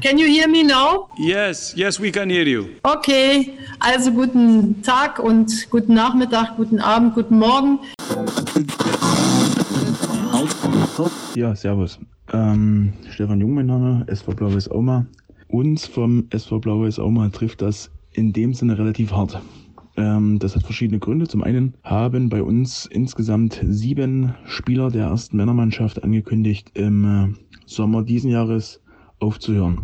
Can you hear me now? Yes, yes, we can hear you. Okay, also guten Tag und guten Nachmittag, guten Abend, guten Morgen. Ja, servus. Ähm, Stefan Jung, mein Name, SV Blau-Weiß Auma. Uns vom SV Blau-Weiß Auma trifft das in dem Sinne relativ hart. Ähm, das hat verschiedene Gründe. Zum einen haben bei uns insgesamt sieben Spieler der ersten Männermannschaft angekündigt, im äh, Sommer diesen Jahres aufzuhören.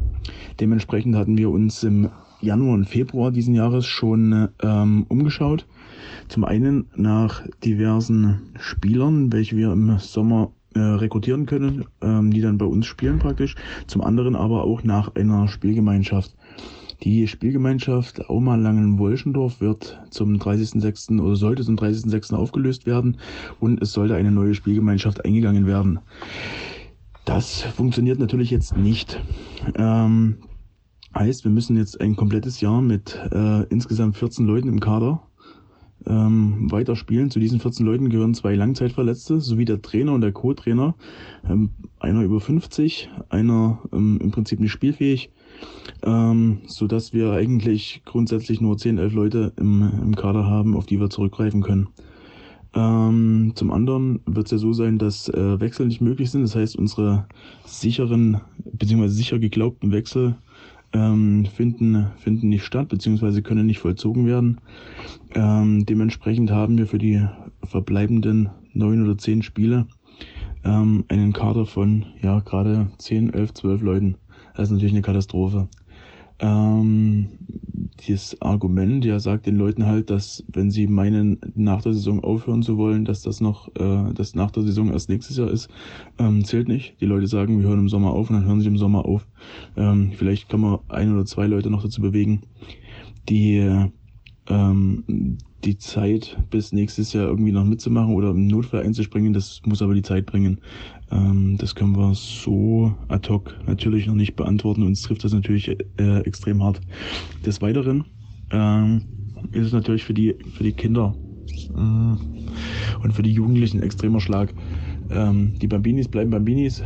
Dementsprechend hatten wir uns im Januar und Februar diesen Jahres schon ähm, umgeschaut. Zum einen nach diversen Spielern, welche wir im Sommer äh, rekrutieren können, ähm, die dann bei uns spielen praktisch. Zum anderen aber auch nach einer Spielgemeinschaft. Die Spielgemeinschaft Auma Langen-Wolschendorf wird zum 30.06. oder sollte zum 30.06. aufgelöst werden und es sollte eine neue Spielgemeinschaft eingegangen werden. Das funktioniert natürlich jetzt nicht. Ähm, heißt, wir müssen jetzt ein komplettes Jahr mit äh, insgesamt 14 Leuten im Kader ähm, weiterspielen. Zu diesen 14 Leuten gehören zwei Langzeitverletzte sowie der Trainer und der Co-Trainer. Ähm, einer über 50, einer ähm, im Prinzip nicht spielfähig, ähm, so dass wir eigentlich grundsätzlich nur 10, 11 Leute im, im Kader haben, auf die wir zurückgreifen können. Ähm, zum anderen wird es ja so sein, dass äh, Wechsel nicht möglich sind. Das heißt, unsere sicheren bzw. sicher geglaubten Wechsel ähm, finden, finden nicht statt bzw. können nicht vollzogen werden. Ähm, dementsprechend haben wir für die verbleibenden neun oder zehn Spiele ähm, einen Kader von ja gerade 10, 11, 12 Leuten. Das ist natürlich eine Katastrophe ähm, dieses Argument, ja, sagt den Leuten halt, dass wenn sie meinen, nach der Saison aufhören zu wollen, dass das noch, äh, dass nach der Saison erst nächstes Jahr ist, ähm, zählt nicht. Die Leute sagen, wir hören im Sommer auf und dann hören sie im Sommer auf. Ähm, vielleicht kann man ein oder zwei Leute noch dazu bewegen, die ähm, die Zeit bis nächstes Jahr irgendwie noch mitzumachen oder im Notfall einzuspringen, das muss aber die Zeit bringen. Ähm, das können wir so ad hoc natürlich noch nicht beantworten. Uns trifft das natürlich äh, extrem hart. Des Weiteren ähm, ist es natürlich für die, für die Kinder äh, und für die Jugendlichen ein extremer Schlag. Ähm, die Bambinis bleiben Bambinis.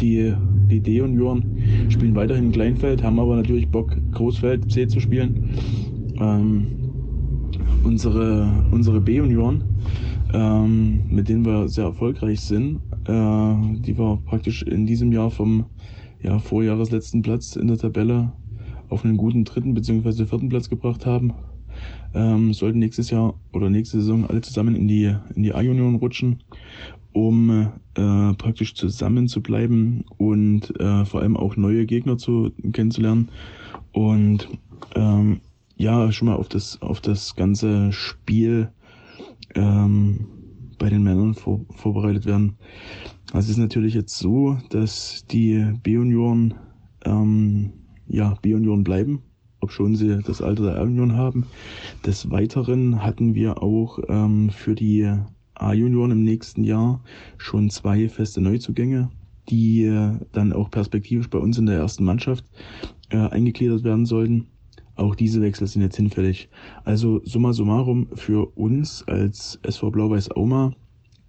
Die, die D-Junioren spielen weiterhin Kleinfeld, haben aber natürlich Bock, Großfeld C zu spielen. Ähm, unsere, unsere B-Junioren, ähm, mit denen wir sehr erfolgreich sind, äh, die wir praktisch in diesem Jahr vom ja, vorjahresletzten Platz in der Tabelle auf einen guten dritten bzw. vierten Platz gebracht haben. Ähm, sollten nächstes Jahr oder nächste Saison alle zusammen in die, in die A-Union rutschen, um äh, praktisch zusammen zu bleiben und äh, vor allem auch neue Gegner zu kennenzulernen. Und ähm, ja, schon mal auf das, auf das ganze Spiel ähm, bei den Männern vor, vorbereitet werden. Also es ist natürlich jetzt so, dass die B-Junioren ähm, ja, B-Junioren bleiben, ob schon sie das Alter der A-Junioren haben. Des Weiteren hatten wir auch ähm, für die A-Junioren im nächsten Jahr schon zwei feste Neuzugänge, die äh, dann auch perspektivisch bei uns in der ersten Mannschaft äh, eingegliedert werden sollten. Auch diese Wechsel sind jetzt hinfällig. Also summa summarum für uns als SV Blau-Weiß Auma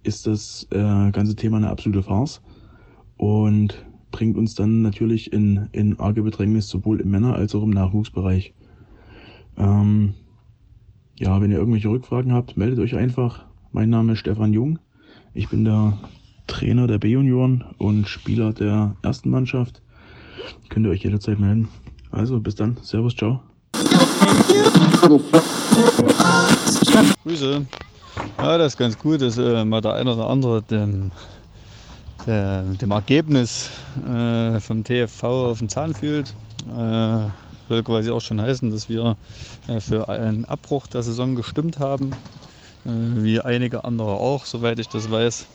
ist das äh, ganze Thema eine absolute Farce und bringt uns dann natürlich in, in arge Bedrängnis sowohl im Männer- als auch im Nachwuchsbereich. Ähm, ja, wenn ihr irgendwelche Rückfragen habt, meldet euch einfach. Mein Name ist Stefan Jung. Ich bin der Trainer der B-Junioren und Spieler der ersten Mannschaft. Könnt ihr euch jederzeit melden. Also bis dann. Servus, ciao. Grüße. Ja, das ist ganz gut, dass äh, mal der eine oder andere dem, der, dem Ergebnis äh, vom TFV auf den Zahn fühlt. Äh, soll quasi auch schon heißen, dass wir äh, für einen Abbruch der Saison gestimmt haben, äh, wie einige andere auch, soweit ich das weiß.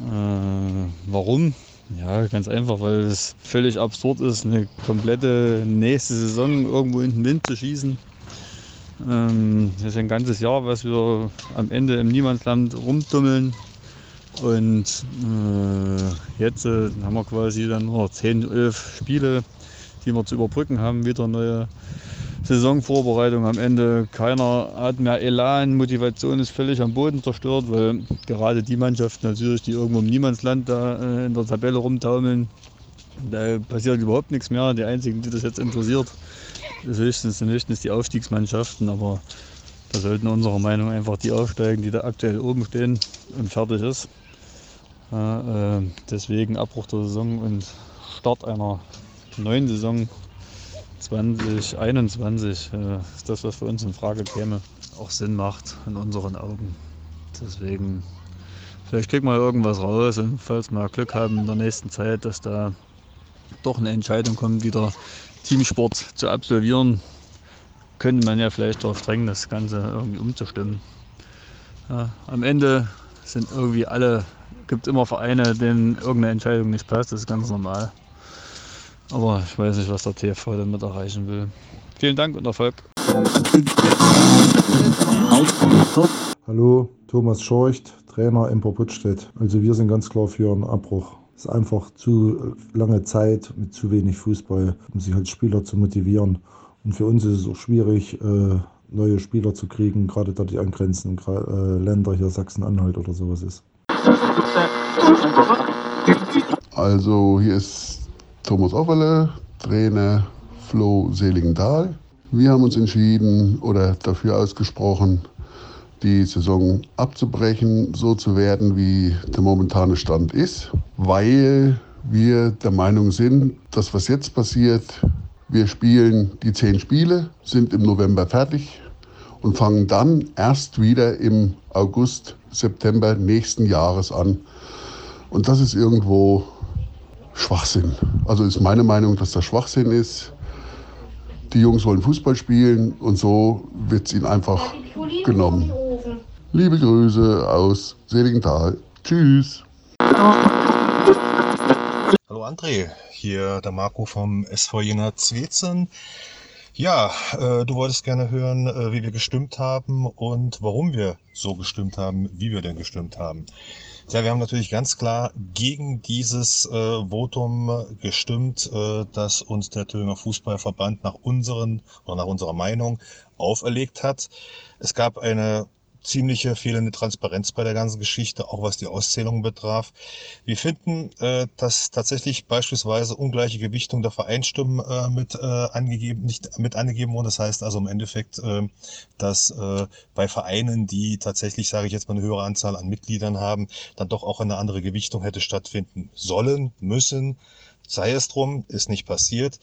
Äh, warum? Ja, ganz einfach, weil es völlig absurd ist, eine komplette nächste Saison irgendwo in den Wind zu schießen. Ähm, das ist ein ganzes Jahr, was wir am Ende im Niemandsland rumtummeln. Und äh, jetzt äh, haben wir quasi dann nur 10, 11 Spiele, die wir zu überbrücken haben. Wieder neue Saisonvorbereitung am Ende. Keiner hat mehr Elan, Motivation ist völlig am Boden zerstört, weil gerade die Mannschaften natürlich, die irgendwo im Niemandsland da äh, in der Tabelle rumtaumeln, Da passiert überhaupt nichts mehr. Die einzigen, die das jetzt interessiert, ist höchstens, höchstens die Aufstiegsmannschaften. Aber da sollten unserer Meinung einfach die aufsteigen, die da aktuell oben stehen und fertig ist. Äh, deswegen Abbruch der Saison und Start einer neuen Saison 2021 äh, ist das, was für uns in Frage käme, auch Sinn macht in unseren Augen. Deswegen, vielleicht kriegen wir irgendwas raus und falls wir Glück haben in der nächsten Zeit, dass da doch eine Entscheidung kommt, wieder Teamsport zu absolvieren, könnte man ja vielleicht darauf drängen, das Ganze irgendwie umzustimmen. Ja, am Ende sind irgendwie alle, gibt immer Vereine, denen irgendeine Entscheidung nicht passt, das ist ganz normal. Aber ich weiß nicht, was der TV damit erreichen will. Vielen Dank und Erfolg. Hallo, Thomas Schorcht, Trainer Emper Puttstedt. Also wir sind ganz klar für einen Abbruch. Es ist einfach zu lange Zeit mit zu wenig Fußball, um sich als Spieler zu motivieren. Und für uns ist es auch schwierig, äh, neue Spieler zu kriegen, gerade da die angrenzenden äh, Länder hier Sachsen-Anhalt oder sowas ist. Also hier ist Thomas Offerle, Trainer Flo Seligenthal. Wir haben uns entschieden oder dafür ausgesprochen, die Saison abzubrechen, so zu werden, wie der momentane Stand ist, weil wir der Meinung sind, dass was jetzt passiert, wir spielen die zehn Spiele, sind im November fertig und fangen dann erst wieder im August, September nächsten Jahres an. Und das ist irgendwo Schwachsinn. Also ist meine Meinung, dass das Schwachsinn ist. Die Jungs wollen Fußball spielen und so wird es ihnen einfach genommen. Liebe Grüße aus Seligenthal. Tschüss. Hallo André, hier der Marco vom SV Jena Zwezen. Ja, äh, du wolltest gerne hören, äh, wie wir gestimmt haben und warum wir so gestimmt haben, wie wir denn gestimmt haben. Ja, wir haben natürlich ganz klar gegen dieses äh, Votum gestimmt, äh, das uns der Thüringer Fußballverband nach unseren oder nach unserer Meinung auferlegt hat. Es gab eine ziemliche fehlende Transparenz bei der ganzen Geschichte, auch was die Auszählung betraf. Wir finden, äh, dass tatsächlich beispielsweise ungleiche Gewichtung der Vereinsstimmen äh, mit äh, angegeben, nicht mit angegeben wurden. Das heißt also im Endeffekt, äh, dass äh, bei Vereinen, die tatsächlich, sage ich jetzt mal, eine höhere Anzahl an Mitgliedern haben, dann doch auch eine andere Gewichtung hätte stattfinden sollen, müssen. Sei es drum, ist nicht passiert.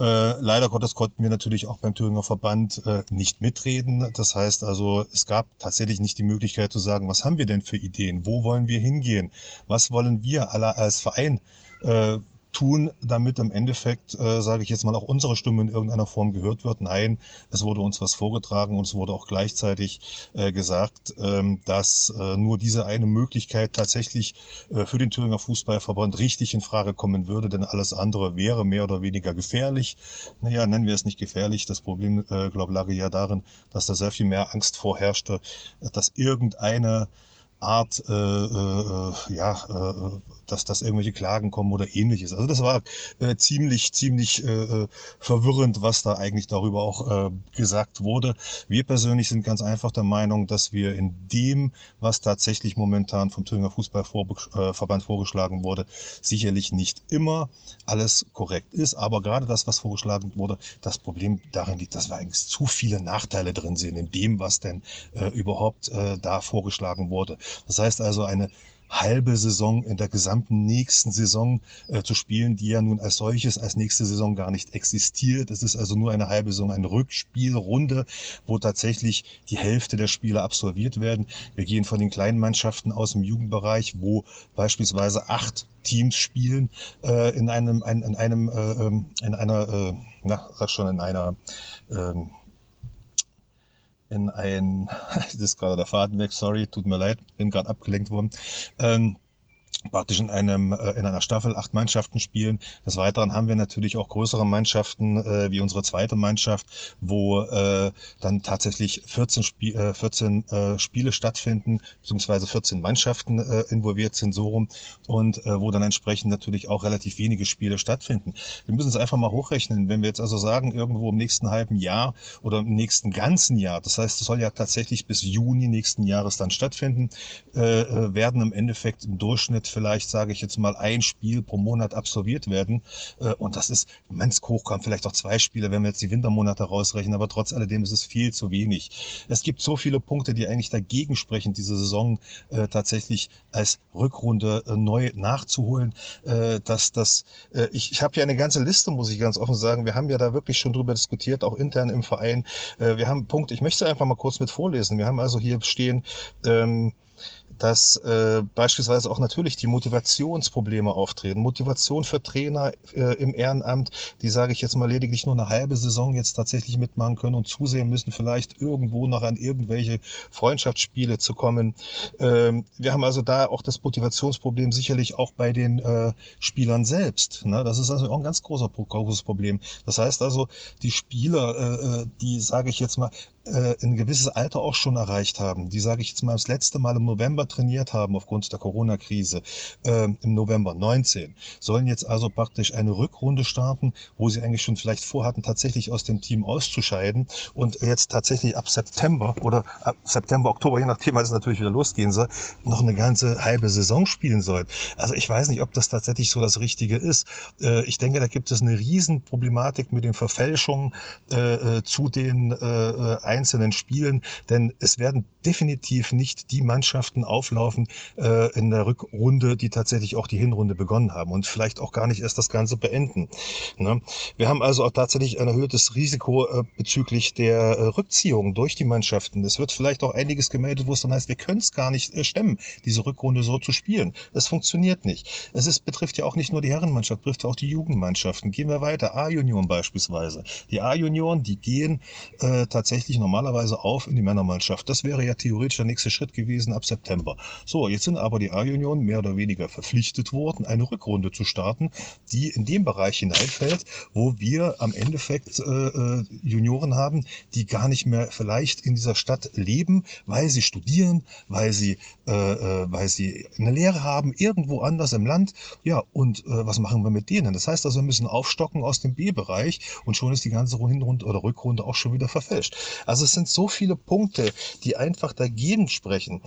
Äh, leider Gottes konnten wir natürlich auch beim Thüringer Verband äh, nicht mitreden. Das heißt also, es gab tatsächlich nicht die Möglichkeit zu sagen, was haben wir denn für Ideen? Wo wollen wir hingehen? Was wollen wir alle als Verein äh, tun, damit im Endeffekt, äh, sage ich jetzt mal, auch unsere Stimme in irgendeiner Form gehört wird. Nein, es wurde uns was vorgetragen und es wurde auch gleichzeitig äh, gesagt, ähm, dass äh, nur diese eine Möglichkeit tatsächlich äh, für den Thüringer Fußballverband richtig in Frage kommen würde, denn alles andere wäre mehr oder weniger gefährlich. Naja, nennen wir es nicht gefährlich. Das Problem, äh, glaube ich, lag ja darin, dass da sehr viel mehr Angst vorherrschte, dass irgendeine Art, äh, äh, ja, äh, dass, dass irgendwelche Klagen kommen oder ähnliches. Also das war äh, ziemlich, ziemlich äh, äh, verwirrend, was da eigentlich darüber auch äh, gesagt wurde. Wir persönlich sind ganz einfach der Meinung, dass wir in dem, was tatsächlich momentan vom Thüringer Fußballverband äh, vorgeschlagen wurde, sicherlich nicht immer alles korrekt ist. Aber gerade das, was vorgeschlagen wurde, das Problem darin liegt, dass wir eigentlich zu viele Nachteile drin sehen in dem, was denn äh, überhaupt äh, da vorgeschlagen wurde. Das heißt also, eine halbe Saison in der gesamten nächsten Saison äh, zu spielen, die ja nun als solches als nächste Saison gar nicht existiert. Es ist also nur eine halbe Saison, eine Rückspielrunde, wo tatsächlich die Hälfte der Spiele absolviert werden. Wir gehen von den kleinen Mannschaften aus dem Jugendbereich, wo beispielsweise acht Teams spielen äh, in einem, ein, in einem, äh, ähm, in einer, äh, na, sag schon, in einer ähm, in ein, das ist gerade der Faden weg, sorry, tut mir leid, bin gerade abgelenkt worden. Ähm, praktisch in einem äh, in einer Staffel acht Mannschaften spielen. Des Weiteren haben wir natürlich auch größere Mannschaften äh, wie unsere zweite Mannschaft, wo äh, dann tatsächlich 14, Spie äh, 14 äh, Spiele stattfinden, beziehungsweise 14 Mannschaften äh, involviert sind so rum und äh, wo dann entsprechend natürlich auch relativ wenige Spiele stattfinden. Wir müssen es einfach mal hochrechnen. Wenn wir jetzt also sagen, irgendwo im nächsten halben Jahr oder im nächsten ganzen Jahr, das heißt, es soll ja tatsächlich bis Juni nächsten Jahres dann stattfinden, äh, äh werden im Endeffekt im Durchschnitt damit vielleicht, sage ich jetzt mal, ein Spiel pro Monat absolviert werden. Äh, und das ist, wenn es hochkommt, vielleicht auch zwei Spiele, wenn wir jetzt die Wintermonate rausrechnen, aber trotz alledem ist es viel zu wenig. Es gibt so viele Punkte, die eigentlich dagegen sprechen, diese Saison äh, tatsächlich als Rückrunde äh, neu nachzuholen, dass das, ich, ich habe ja eine ganze Liste, muss ich ganz offen sagen. Wir haben ja da wirklich schon drüber diskutiert, auch intern im Verein. Wir haben Punkt, ich möchte einfach mal kurz mit vorlesen. Wir haben also hier stehen, ähm, dass äh, beispielsweise auch natürlich die Motivationsprobleme auftreten. Motivation für Trainer äh, im Ehrenamt, die sage ich jetzt mal lediglich nur eine halbe Saison jetzt tatsächlich mitmachen können und zusehen müssen, vielleicht irgendwo noch an irgendwelche Freundschaftsspiele zu kommen. Ähm, wir haben also da auch das Motivationsproblem sicherlich auch bei den äh, Spielern selbst. Ne? Das ist also auch ein ganz großer, großes Problem. Das heißt also, die Spieler, äh, äh die sage ich jetzt mal, äh, ein gewisses Alter auch schon erreicht haben, die, sage ich jetzt mal, das letzte Mal im November trainiert haben aufgrund der Corona-Krise, äh, im November 19, sollen jetzt also praktisch eine Rückrunde starten, wo sie eigentlich schon vielleicht vorhatten, tatsächlich aus dem Team auszuscheiden und jetzt tatsächlich ab September oder ab September, Oktober, je nachdem, wann es natürlich wieder losgehen soll, noch eine ganze halbe Saison spielen sollen. Also ich weiß nicht, ob das tatsächlich so das Richtige ist. Äh, ich denke, da gibt es eine Riesenproblematik mit den Verfälschungen äh, äh zu den äh, einzelnen Spielen, denn es werden definitiv nicht die Mannschaften auflaufen äh, in der Rückrunde, die tatsächlich auch die Hinrunde begonnen haben und vielleicht auch gar nicht erst das Ganze beenden. Ne? Wir haben also auch tatsächlich ein erhöhtes Risiko äh, bezüglich der äh, Rückziehung durch die Mannschaften. Es wird vielleicht auch einiges gemeldet, wo es dann heißt, wir können es gar nicht äh, stemmen, diese Rückrunde so zu spielen. Es funktioniert nicht. Es ist, betrifft ja auch nicht nur die Herrenmannschaft, betrifft auch die Jugendmannschaften. Gehen wir weiter. A-Junioren beispielsweise. Die A-Junioren, die gehen äh, tatsächlich normalerweise auf in die Männermannschaft. Das wäre ja theoretisch der nächste Schritt gewesen ab September. So, jetzt sind aber die A-Junioren mehr oder weniger verpflichtet worden, eine Rückrunde zu starten, die in dem Bereich hineinfällt, wo wir am Endeffekt äh, äh, Junioren haben, die gar nicht mehr vielleicht in dieser Stadt leben, weil sie studieren, weil sie, äh, äh, weil sie eine Lehre haben, irgendwo anders im Land. Ja, und äh, was machen wir mit denen? Das heißt also, wir müssen aufstocken aus dem B-Bereich und schon ist die ganze Hinrunde oder Rückrunde auch schon wieder verfälscht. Also es sind so viele Punkte, die einfach dagegen sprechen.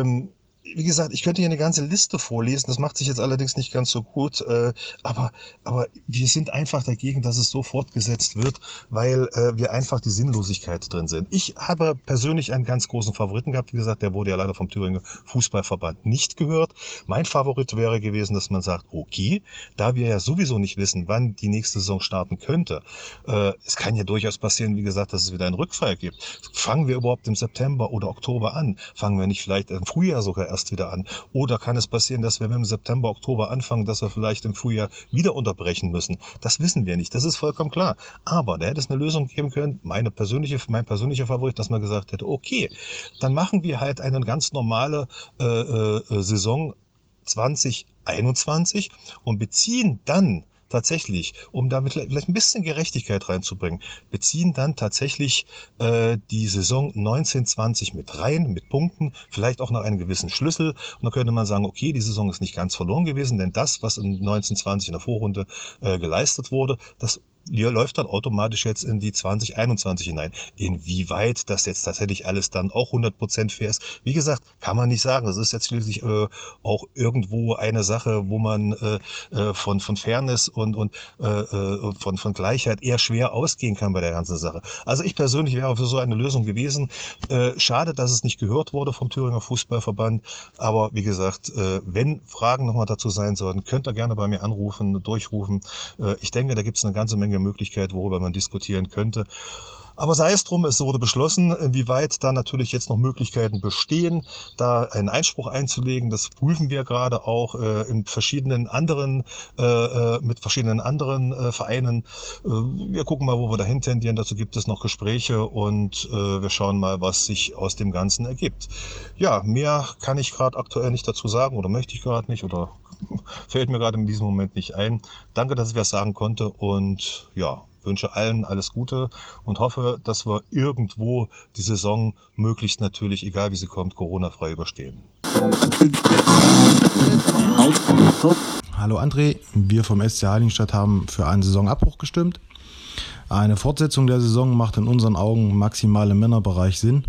Ähm, wie gesagt, ich könnte hier eine ganze Liste vorlesen, das macht sich jetzt allerdings nicht ganz so gut, äh, aber, aber wir sind einfach dagegen, dass es so fortgesetzt wird, weil äh, wir einfach die Sinnlosigkeit drin sind. Ich habe persönlich einen ganz großen Favoriten gehabt, wie gesagt, der wurde ja leider vom Thüringer Fußballverband nicht gehört. Mein Favorit wäre gewesen, dass man sagt, okay, da wir ja sowieso nicht wissen, wann die nächste Saison starten könnte, äh, es kann ja durchaus passieren, wie gesagt, dass es wieder einen Rückfall gibt. Fangen wir überhaupt im September oder Oktober an? Fangen wir nicht vielleicht im Frühjahr sogar erst wieder an. Oder kann es passieren, dass wir im September, Oktober anfangen, dass wir vielleicht im Frühjahr wieder unterbrechen müssen? Das wissen wir nicht. Das ist vollkommen klar. Aber da hätte es eine Lösung geben können. Meine persönliche, mein persönlicher Favorit, dass man gesagt hätte, okay, dann machen wir halt eine ganz normale äh, äh, Saison 2021 und beziehen dann tatsächlich, um damit vielleicht ein bisschen Gerechtigkeit reinzubringen, beziehen dann tatsächlich äh, die Saison 1920 mit rein, mit Punkten, vielleicht auch nach einem gewissen Schlüssel. Und dann könnte man sagen, okay, die Saison ist nicht ganz verloren gewesen, denn das, was in 1920 in der Vorrunde äh, geleistet wurde, das läuft dann automatisch jetzt in die 2021 hinein. Inwieweit das jetzt tatsächlich alles dann auch 100% fair ist, wie gesagt, kann man nicht sagen. Das ist jetzt schließlich äh, auch irgendwo eine Sache, wo man äh, äh, von, von Fairness und, und äh, äh, von, von Gleichheit eher schwer ausgehen kann bei der ganzen Sache. Also ich persönlich wäre für so eine Lösung gewesen. Äh, schade, dass es nicht gehört wurde vom Thüringer Fußballverband. Aber wie gesagt, wenn Fragen nochmal dazu sein sollten, könnt ihr gerne bei mir anrufen, durchrufen. Ich denke, da gibt es eine ganze Menge Möglichkeit, worüber man diskutieren könnte. Aber sei es drum, es wurde beschlossen, inwieweit da natürlich jetzt noch Möglichkeiten bestehen, da einen Einspruch einzulegen. Das prüfen wir gerade auch äh, in verschiedenen anderen, äh, äh mit verschiedenen anderen äh, Vereinen. Äh, wir gucken mal, wo wir dahin tendieren. Dazu gibt es noch Gespräche und äh, wir schauen mal, was sich aus dem Ganzen ergibt. Ja, mehr kann ich gerade aktuell nicht dazu sagen oder möchte ich gerade nicht oder fällt mir gerade in diesem Moment nicht ein. Danke, dass ich was sagen konnte und ja, wünsche allen alles Gute und hoffe, dass wir irgendwo die Saison möglichst natürlich, egal wie sie kommt, Corona-frei überstehen. Hallo André, wir vom SC Heiligenstadt haben für einen Saisonabbruch gestimmt. Eine Fortsetzung der Saison macht in unseren Augen maximal im Männerbereich Sinn.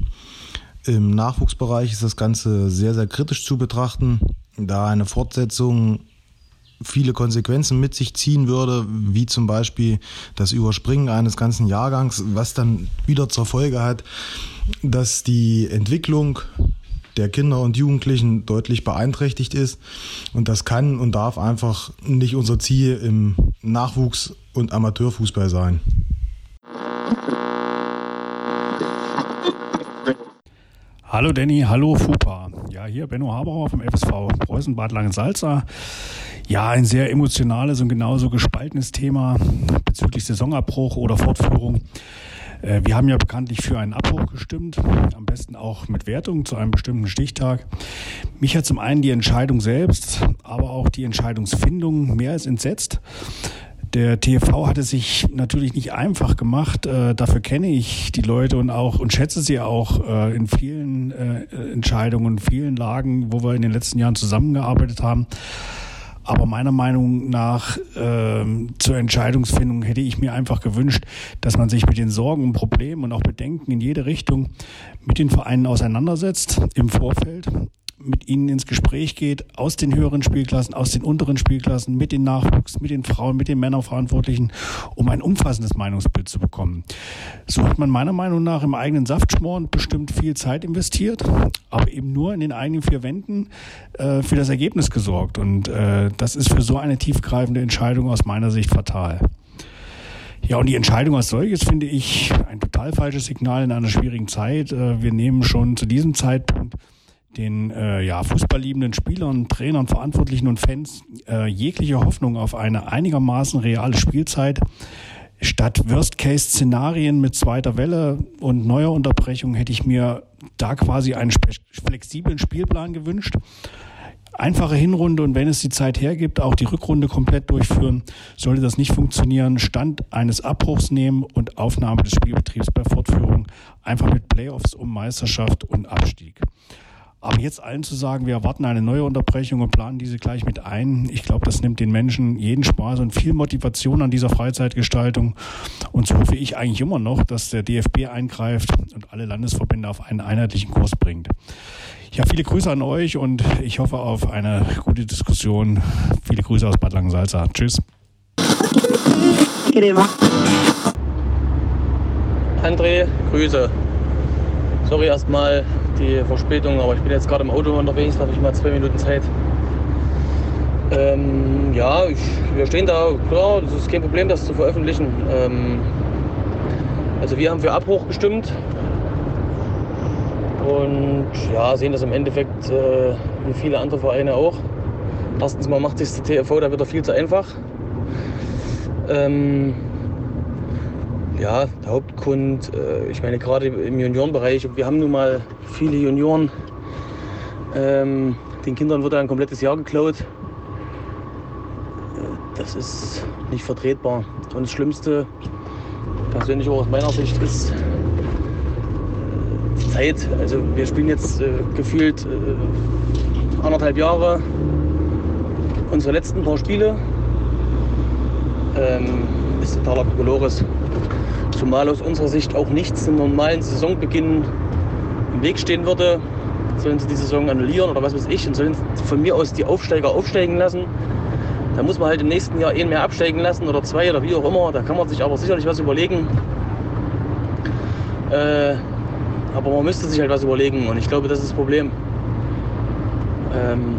Im Nachwuchsbereich ist das Ganze sehr, sehr kritisch zu betrachten. Da eine Fortsetzung viele Konsequenzen mit sich ziehen würde, wie zum Beispiel das Überspringen eines ganzen Jahrgangs, was dann wieder zur Folge hat, dass die Entwicklung der Kinder und Jugendlichen deutlich beeinträchtigt ist. Und das kann und darf einfach nicht unser Ziel im Nachwuchs- und Amateurfußball sein. Hallo Danny, hallo Fupa. Ja, hier Benno Haberer vom FSV Preußen Bad Langensalza. Ja, ein sehr emotionales und genauso gespaltenes Thema bezüglich Saisonabbruch oder Fortführung. Äh, wir haben ja bekanntlich für einen Abbruch gestimmt, am besten auch mit Wertung zu einem bestimmten Stichtag. Mich hat zum einen die Entscheidung selbst, aber auch die Entscheidungsfindung mehr als entsetzt. Der TV hat es sich natürlich nicht einfach gemacht. Äh, dafür kenne ich die Leute und auch und schätze sie auch äh, in vielen äh, Entscheidungen, vielen Lagen, wo wir in den letzten Jahren zusammengearbeitet haben. Aber meiner Meinung nach äh, zur Entscheidungsfindung hätte ich mir einfach gewünscht, dass man sich mit den Sorgen und Problemen und auch Bedenken in jede Richtung mit den Vereinen auseinandersetzt im Vorfeld mit ihnen ins Gespräch geht, aus den höheren Spielklassen, aus den unteren Spielklassen, mit den Nachwuchs, mit den Frauen, mit den Männerverantwortlichen, um ein umfassendes Meinungsbild zu bekommen. So hat man meiner Meinung nach im eigenen Saftschmoren bestimmt viel Zeit investiert, aber eben nur in den eigenen vier Wänden äh, für das Ergebnis gesorgt. Und äh, das ist für so eine tiefgreifende Entscheidung aus meiner Sicht fatal. Ja, und die Entscheidung als solches finde ich ein total falsches Signal in einer schwierigen Zeit. Äh, wir nehmen schon zu diesem Zeitpunkt den äh, ja, fußballliebenden Spielern, Trainern, Verantwortlichen und Fans äh, jegliche Hoffnung auf eine einigermaßen reale Spielzeit. Statt Worst-Case-Szenarien mit zweiter Welle und neuer Unterbrechung hätte ich mir da quasi einen flexiblen Spielplan gewünscht. Einfache Hinrunde und wenn es die Zeit hergibt, auch die Rückrunde komplett durchführen. Sollte das nicht funktionieren, Stand eines Abbruchs nehmen und Aufnahme des Spielbetriebs bei Fortführung. Einfach mit Playoffs um Meisterschaft und Abstieg. Aber jetzt allen zu sagen, wir erwarten eine neue Unterbrechung und planen diese gleich mit ein, ich glaube, das nimmt den Menschen jeden Spaß und viel Motivation an dieser Freizeitgestaltung. Und so hoffe ich eigentlich immer noch, dass der DFB eingreift und alle Landesverbände auf einen einheitlichen Kurs bringt. Ja, viele Grüße an euch und ich hoffe auf eine gute Diskussion. Viele Grüße aus Bad Langensalza. Tschüss. André, Grüße. Sorry erstmal die Verspätung, aber ich bin jetzt gerade im Auto unterwegs, da habe ich mal zwei Minuten Zeit. Ähm, ja, ich, wir stehen da, klar, das ist kein Problem, das zu veröffentlichen. Ähm, also wir haben für Abbruch gestimmt und ja, sehen das im Endeffekt äh, wie viele andere Vereine auch. Erstens mal macht sich der TV da wieder viel zu einfach. Ähm, ja, der Hauptgrund, äh, ich meine gerade im Juniorenbereich, wir haben nun mal viele Junioren. Ähm, den Kindern wird ein komplettes Jahr geklaut. Äh, das ist nicht vertretbar. Und das Schlimmste, persönlich auch aus meiner Sicht, ist äh, die Zeit. Also wir spielen jetzt äh, gefühlt äh, anderthalb Jahre unsere letzten paar Spiele. Ähm, ist totaler Kokolores. Zumal aus unserer Sicht auch nichts im normalen Saisonbeginn im Weg stehen würde. Sollen sie die Saison annullieren oder was weiß ich und sollen von mir aus die Aufsteiger aufsteigen lassen. Da muss man halt im nächsten Jahr einen mehr absteigen lassen oder zwei oder wie auch immer. Da kann man sich aber sicherlich was überlegen. Äh, aber man müsste sich halt was überlegen und ich glaube, das ist das Problem. Ähm,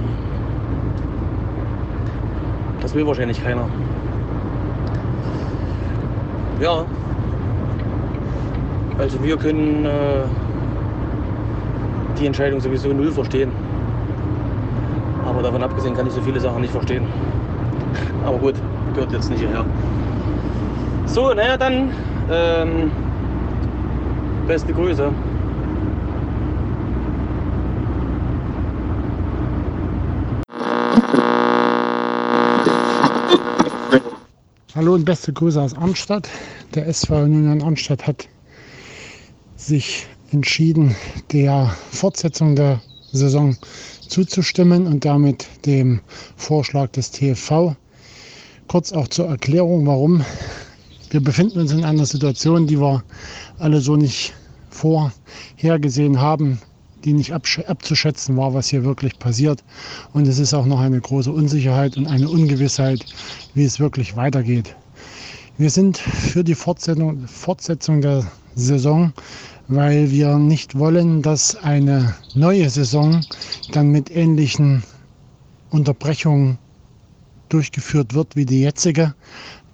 das will wahrscheinlich keiner. Ja, also wir können äh, die Entscheidung sowieso null verstehen. Aber davon abgesehen kann ich so viele Sachen nicht verstehen. Aber gut, gehört jetzt nicht hierher. So, naja, dann ähm, beste Grüße. Hallo und beste Grüße aus Arnstadt. Der SV Union Arnstadt hat sich entschieden, der Fortsetzung der Saison zuzustimmen und damit dem Vorschlag des TFV. Kurz auch zur Erklärung, warum. Wir befinden uns in einer Situation, die wir alle so nicht vorhergesehen haben. Die nicht abzuschätzen war, was hier wirklich passiert. Und es ist auch noch eine große Unsicherheit und eine Ungewissheit, wie es wirklich weitergeht. Wir sind für die Fortsetzung, Fortsetzung der Saison, weil wir nicht wollen, dass eine neue Saison dann mit ähnlichen Unterbrechungen durchgeführt wird wie die jetzige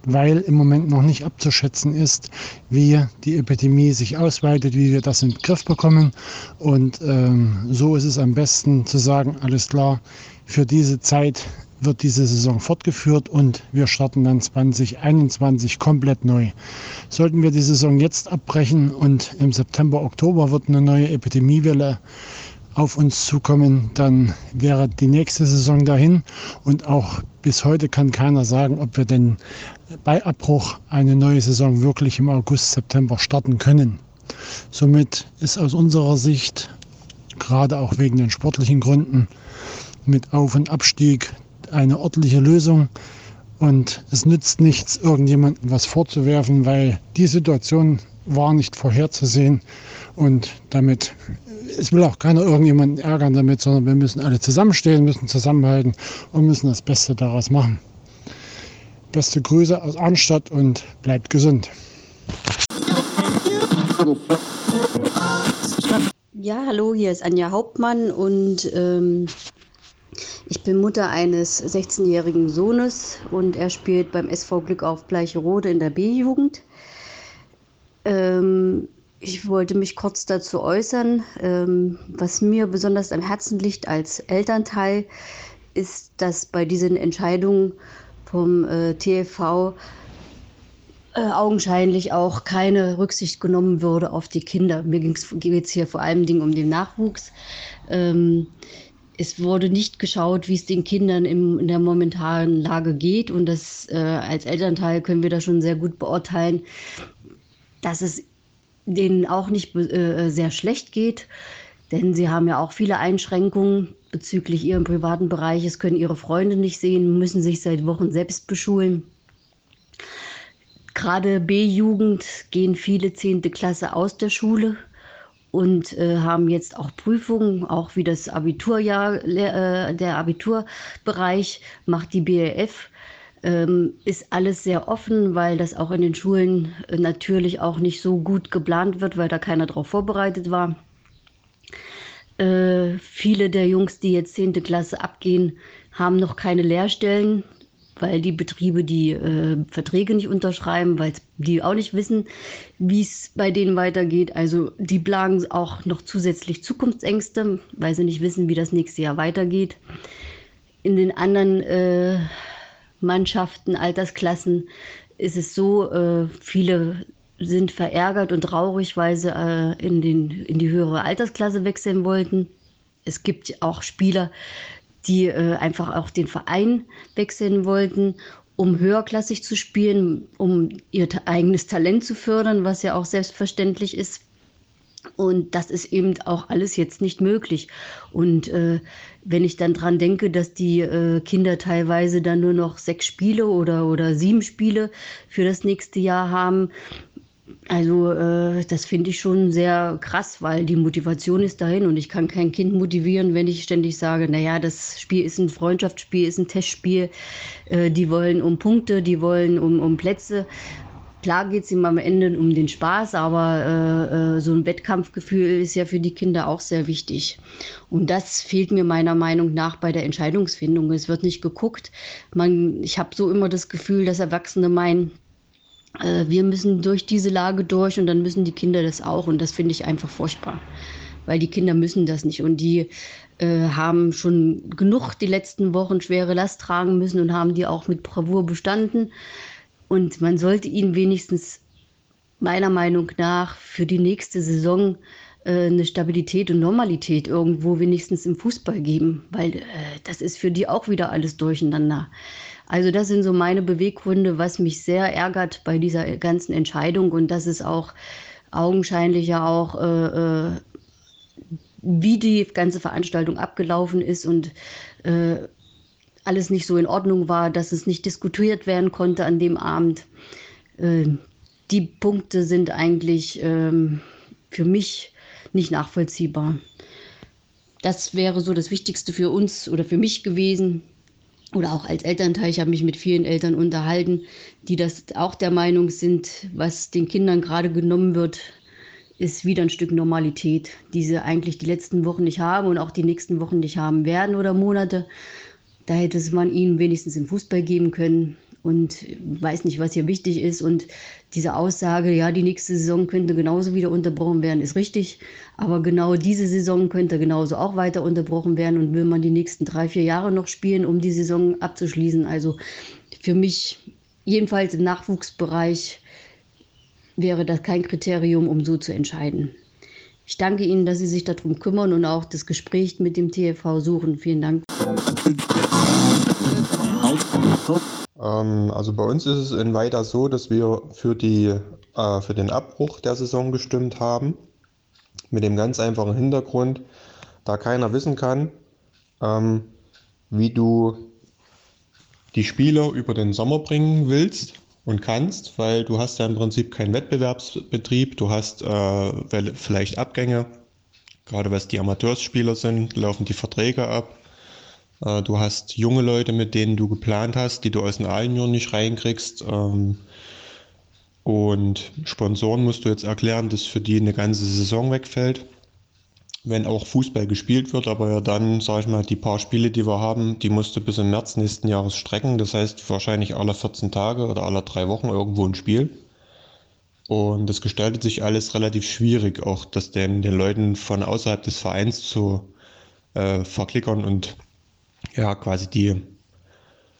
weil im Moment noch nicht abzuschätzen ist, wie die Epidemie sich ausweitet, wie wir das in den Griff bekommen. Und ähm, so ist es am besten zu sagen, alles klar, für diese Zeit wird diese Saison fortgeführt und wir starten dann 2021 komplett neu. Sollten wir die Saison jetzt abbrechen und im September, Oktober wird eine neue Epidemiewelle auf uns zukommen, dann wäre die nächste Saison dahin. Und auch bis heute kann keiner sagen, ob wir denn bei Abbruch eine neue Saison wirklich im August, September starten können. Somit ist aus unserer Sicht, gerade auch wegen den sportlichen Gründen, mit Auf- und Abstieg eine ordentliche Lösung. Und es nützt nichts, irgendjemandem was vorzuwerfen, weil die Situation war nicht vorherzusehen. Und damit, es will auch keiner irgendjemanden ärgern damit, sondern wir müssen alle zusammenstehen, müssen zusammenhalten und müssen das Beste daraus machen. Beste Grüße aus Arnstadt und bleibt gesund. Ja, hallo, hier ist Anja Hauptmann und ähm, ich bin Mutter eines 16-jährigen Sohnes und er spielt beim SV Glück auf Bleicherode in der B-Jugend. Ähm, ich wollte mich kurz dazu äußern. Ähm, was mir besonders am Herzen liegt als Elternteil, ist, dass bei diesen Entscheidungen vom äh, TFV äh, augenscheinlich auch keine Rücksicht genommen würde auf die Kinder. Mir geht es hier vor allem um den Nachwuchs. Ähm, es wurde nicht geschaut, wie es den Kindern im, in der momentanen Lage geht. Und das äh, als Elternteil können wir da schon sehr gut beurteilen, dass es denen auch nicht äh, sehr schlecht geht. Denn sie haben ja auch viele Einschränkungen bezüglich ihrem privaten Bereich. Es können ihre Freunde nicht sehen, müssen sich seit Wochen selbst beschulen. Gerade B-Jugend gehen viele zehnte Klasse aus der Schule und äh, haben jetzt auch Prüfungen, auch wie das Abiturjahr, äh, der Abiturbereich macht die BLF. Ähm, ist alles sehr offen, weil das auch in den Schulen äh, natürlich auch nicht so gut geplant wird, weil da keiner darauf vorbereitet war. Äh, viele der Jungs, die jetzt 10. Klasse abgehen, haben noch keine Lehrstellen, weil die Betriebe die äh, Verträge nicht unterschreiben, weil die auch nicht wissen, wie es bei denen weitergeht. Also die plagen auch noch zusätzlich Zukunftsängste, weil sie nicht wissen, wie das nächste Jahr weitergeht. In den anderen äh, Mannschaften, Altersklassen ist es so, äh, viele sind verärgert und traurig, weil sie äh, in, den, in die höhere Altersklasse wechseln wollten. Es gibt auch Spieler, die äh, einfach auch den Verein wechseln wollten, um höherklassig zu spielen, um ihr eigenes Talent zu fördern, was ja auch selbstverständlich ist. Und das ist eben auch alles jetzt nicht möglich. Und äh, wenn ich dann dran denke, dass die äh, Kinder teilweise dann nur noch sechs Spiele oder, oder sieben Spiele für das nächste Jahr haben, also äh, das finde ich schon sehr krass, weil die Motivation ist dahin und ich kann kein Kind motivieren, wenn ich ständig sage, naja, das Spiel ist ein Freundschaftsspiel, ist ein Testspiel, äh, die wollen um Punkte, die wollen um, um Plätze. Klar geht es ihm am Ende um den Spaß, aber äh, äh, so ein Wettkampfgefühl ist ja für die Kinder auch sehr wichtig. Und das fehlt mir meiner Meinung nach bei der Entscheidungsfindung. Es wird nicht geguckt. Man, ich habe so immer das Gefühl, dass Erwachsene meinen, äh, wir müssen durch diese Lage durch und dann müssen die Kinder das auch. Und das finde ich einfach furchtbar, weil die Kinder müssen das nicht. Und die äh, haben schon genug die letzten Wochen schwere Last tragen müssen und haben die auch mit Bravour bestanden. Und man sollte ihnen wenigstens meiner Meinung nach für die nächste Saison äh, eine Stabilität und Normalität irgendwo wenigstens im Fußball geben, weil äh, das ist für die auch wieder alles durcheinander. Also das sind so meine Beweggründe, was mich sehr ärgert bei dieser ganzen Entscheidung und das ist auch augenscheinlich ja auch, äh, äh, wie die ganze Veranstaltung abgelaufen ist und äh, alles nicht so in Ordnung war, dass es nicht diskutiert werden konnte an dem Abend. Äh, die Punkte sind eigentlich ähm, für mich nicht nachvollziehbar. das wäre so das Wichtigste für uns oder für mich gewesen. Oder auch als Elternteil. Ich habe mich mit vielen Eltern unterhalten, die das auch der Meinung sind, was den Kindern gerade genommen wird, ist wieder ein Stück Normalität, die sie eigentlich die letzten Wochen nicht haben und auch die nächsten Wochen nicht haben werden oder Monate. Da hätte man ihnen wenigstens im Fußball geben können und weiß nicht, was hier wichtig ist. Und diese Aussage, ja, die nächste Saison könnte genauso wieder unterbrochen werden, ist richtig. Aber genau diese Saison könnte genauso auch weiter unterbrochen werden. Und will man die nächsten drei, vier Jahre noch spielen, um die Saison abzuschließen. Also für mich, jedenfalls im Nachwuchsbereich, wäre das kein Kriterium, um so zu entscheiden. Ich danke Ihnen, dass Sie sich darum kümmern und auch das Gespräch mit dem TFV suchen. Vielen Dank. Ähm, also bei uns ist es in Weida so, dass wir für, die, äh, für den Abbruch der Saison gestimmt haben. Mit dem ganz einfachen Hintergrund, da keiner wissen kann, ähm, wie du die Spieler über den Sommer bringen willst und kannst, weil du hast ja im Prinzip keinen Wettbewerbsbetrieb, du hast äh, vielleicht Abgänge, gerade was die Amateursspieler sind, laufen die Verträge ab. Äh, du hast junge Leute, mit denen du geplant hast, die du aus den A-Junioren nicht reinkriegst. Ähm, und Sponsoren musst du jetzt erklären, dass für die eine ganze Saison wegfällt. Wenn auch Fußball gespielt wird, aber ja dann, sag ich mal, die paar Spiele, die wir haben, die musst du bis im März nächsten Jahres strecken. Das heißt wahrscheinlich alle 14 Tage oder alle drei Wochen irgendwo ein Spiel. Und das gestaltet sich alles relativ schwierig, auch das den, den Leuten von außerhalb des Vereins zu äh, verklickern und ja, quasi die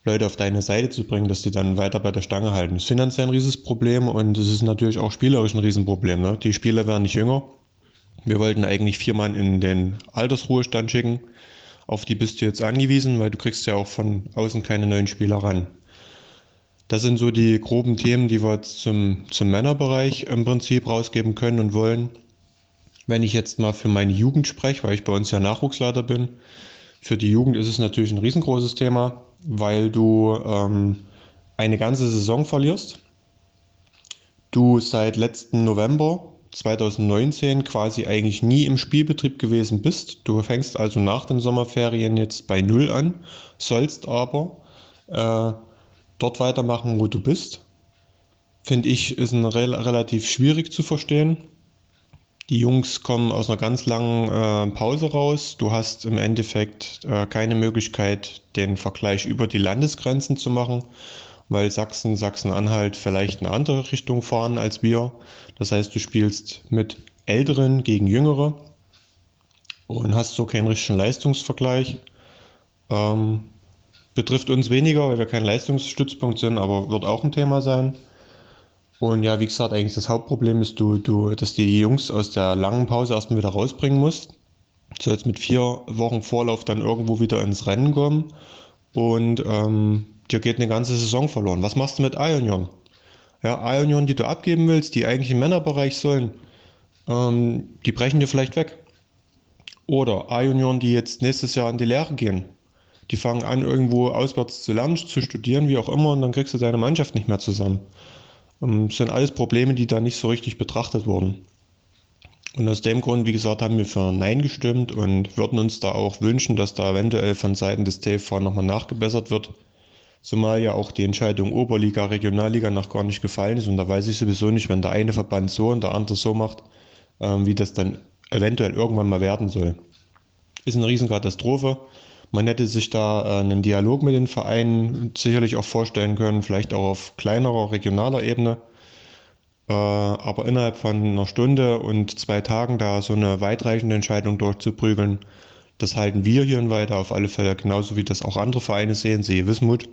Leute auf deine Seite zu bringen, dass die dann weiter bei der Stange halten. Das ist finanziell ein Riesenproblem und es ist natürlich auch spielerisch ein Riesenproblem. Ne? Die Spieler werden nicht jünger. Wir wollten eigentlich vier Mann in den Altersruhestand schicken. Auf die bist du jetzt angewiesen, weil du kriegst ja auch von außen keine neuen Spieler ran. Das sind so die groben Themen, die wir jetzt zum, zum Männerbereich im Prinzip rausgeben können und wollen. Wenn ich jetzt mal für meine Jugend spreche, weil ich bei uns ja Nachwuchsleiter bin, für die Jugend ist es natürlich ein riesengroßes Thema, weil du ähm, eine ganze Saison verlierst. Du seit letzten November 2019 quasi eigentlich nie im Spielbetrieb gewesen bist. Du fängst also nach den Sommerferien jetzt bei Null an, sollst aber äh, dort weitermachen, wo du bist. Finde ich, ist ein re relativ schwierig zu verstehen. Die Jungs kommen aus einer ganz langen äh, Pause raus. Du hast im Endeffekt äh, keine Möglichkeit, den Vergleich über die Landesgrenzen zu machen, weil Sachsen, Sachsen-Anhalt vielleicht eine andere Richtung fahren als wir. Das heißt, du spielst mit Älteren gegen Jüngere und hast so keinen richtigen Leistungsvergleich. Ähm, betrifft uns weniger, weil wir kein Leistungsstützpunkt sind, aber wird auch ein Thema sein. Und ja, wie gesagt, eigentlich das Hauptproblem ist, du, du, dass die Jungs aus der langen Pause erstmal wieder rausbringen musst. Du sollst mit vier Wochen Vorlauf dann irgendwo wieder ins Rennen kommen. Und ähm, dir geht eine ganze Saison verloren. Was machst du mit Ionion? Ja, Ionion, die du abgeben willst, die eigentlich im Männerbereich sollen, ähm, die brechen dir vielleicht weg. Oder Ionion, die jetzt nächstes Jahr in die Lehre gehen. Die fangen an, irgendwo auswärts zu lernen, zu studieren, wie auch immer, und dann kriegst du deine Mannschaft nicht mehr zusammen. Ähm, sind alles Probleme, die da nicht so richtig betrachtet wurden. Und aus dem Grund, wie gesagt, haben wir für Nein gestimmt und würden uns da auch wünschen, dass da eventuell von Seiten des TV nochmal nachgebessert wird. Zumal ja auch die Entscheidung Oberliga, Regionalliga noch gar nicht gefallen ist. Und da weiß ich sowieso nicht, wenn der eine Verband so und der andere so macht, ähm, wie das dann eventuell irgendwann mal werden soll. Ist eine Riesenkatastrophe. Man hätte sich da äh, einen Dialog mit den Vereinen sicherlich auch vorstellen können, vielleicht auch auf kleinerer, regionaler Ebene. Äh, aber innerhalb von einer Stunde und zwei Tagen da so eine weitreichende Entscheidung durchzuprügeln, das halten wir hier in Weida auf alle Fälle genauso wie das auch andere Vereine sehen, sehe Wismut,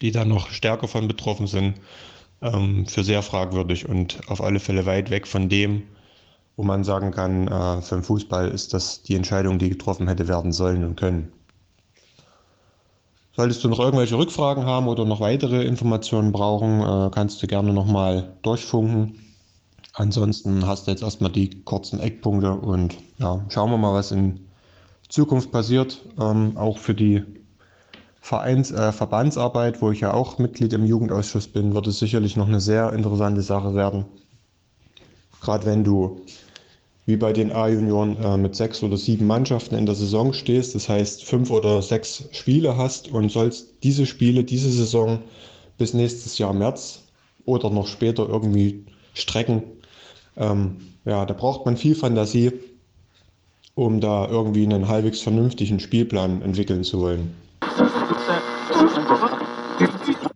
die da noch stärker von betroffen sind, ähm, für sehr fragwürdig und auf alle Fälle weit weg von dem, wo man sagen kann, äh, für den Fußball ist das die Entscheidung, die getroffen hätte werden sollen und können. Solltest du noch irgendwelche Rückfragen haben oder noch weitere Informationen brauchen, äh, kannst du gerne nochmal durchfunken. Ansonsten hast du jetzt erstmal die kurzen Eckpunkte und ja, schauen wir mal, was in Zukunft passiert. Ähm, auch für die Vereins, äh, Verbandsarbeit, wo ich ja auch Mitglied im Jugendausschuss bin, wird es sicherlich noch eine sehr interessante Sache werden. Gerade wenn du wie bei den A-Junioren äh, mit sechs oder sieben Mannschaften in der Saison stehst, das heißt fünf oder sechs Spiele hast und sollst diese Spiele, diese Saison bis nächstes Jahr März oder noch später irgendwie strecken. Ähm, ja, da braucht man viel Fantasie, um da irgendwie einen halbwegs vernünftigen Spielplan entwickeln zu wollen.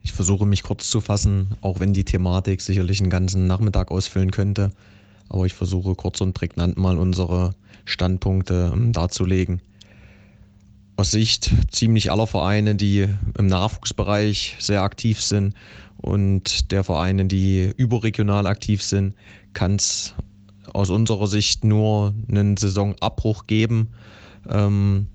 Ich versuche mich kurz zu fassen, auch wenn die Thematik sicherlich einen ganzen Nachmittag ausfüllen könnte. Aber ich versuche kurz und prägnant mal unsere Standpunkte ähm, darzulegen. Aus Sicht ziemlich aller Vereine, die im Nachwuchsbereich sehr aktiv sind und der Vereine, die überregional aktiv sind, kann es aus unserer Sicht nur einen Saisonabbruch geben. Ähm,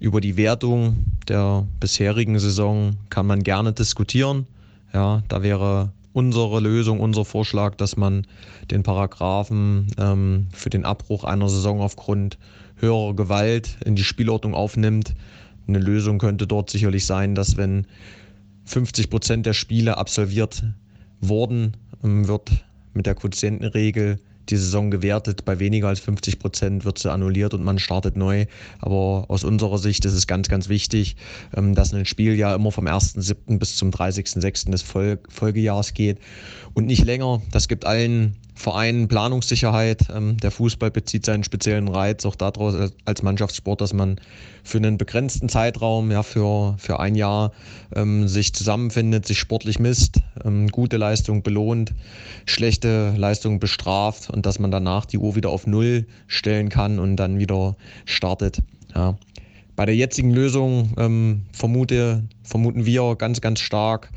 über die Wertung der bisherigen Saison kann man gerne diskutieren. Ja, da wäre unsere Lösung, unser Vorschlag, dass man den Paragraphen ähm, für den Abbruch einer Saison aufgrund höherer Gewalt in die Spielordnung aufnimmt. Eine Lösung könnte dort sicherlich sein, dass wenn 50 Prozent der Spiele absolviert wurden, ähm, wird mit der Quotientenregel die Saison gewertet. Bei weniger als 50 Prozent wird sie annulliert und man startet neu. Aber aus unserer Sicht ist es ganz, ganz wichtig, ähm, dass ein Spiel ja immer vom 1.7. bis zum 30.6. des Folgejahres geht und nicht länger. Das gibt allen Vereinen Planungssicherheit. Ähm, der Fußball bezieht seinen speziellen Reiz auch daraus als Mannschaftssport, dass man für einen begrenzten Zeitraum, ja für, für ein Jahr, ähm, sich zusammenfindet, sich sportlich misst, ähm, gute Leistung belohnt, schlechte Leistung bestraft und dass man danach die Uhr wieder auf Null stellen kann und dann wieder startet. Ja. Bei der jetzigen Lösung ähm, vermute, vermuten wir ganz, ganz stark,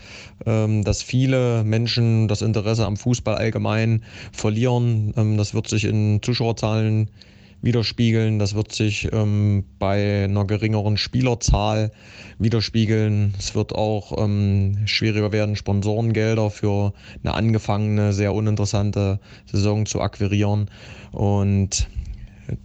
ähm, dass viele Menschen das Interesse am Fußball allgemein verlieren. Ähm, das wird sich in Zuschauerzahlen widerspiegeln. Das wird sich ähm, bei einer geringeren Spielerzahl widerspiegeln. Es wird auch ähm, schwieriger werden, Sponsorengelder für eine angefangene, sehr uninteressante Saison zu akquirieren. Und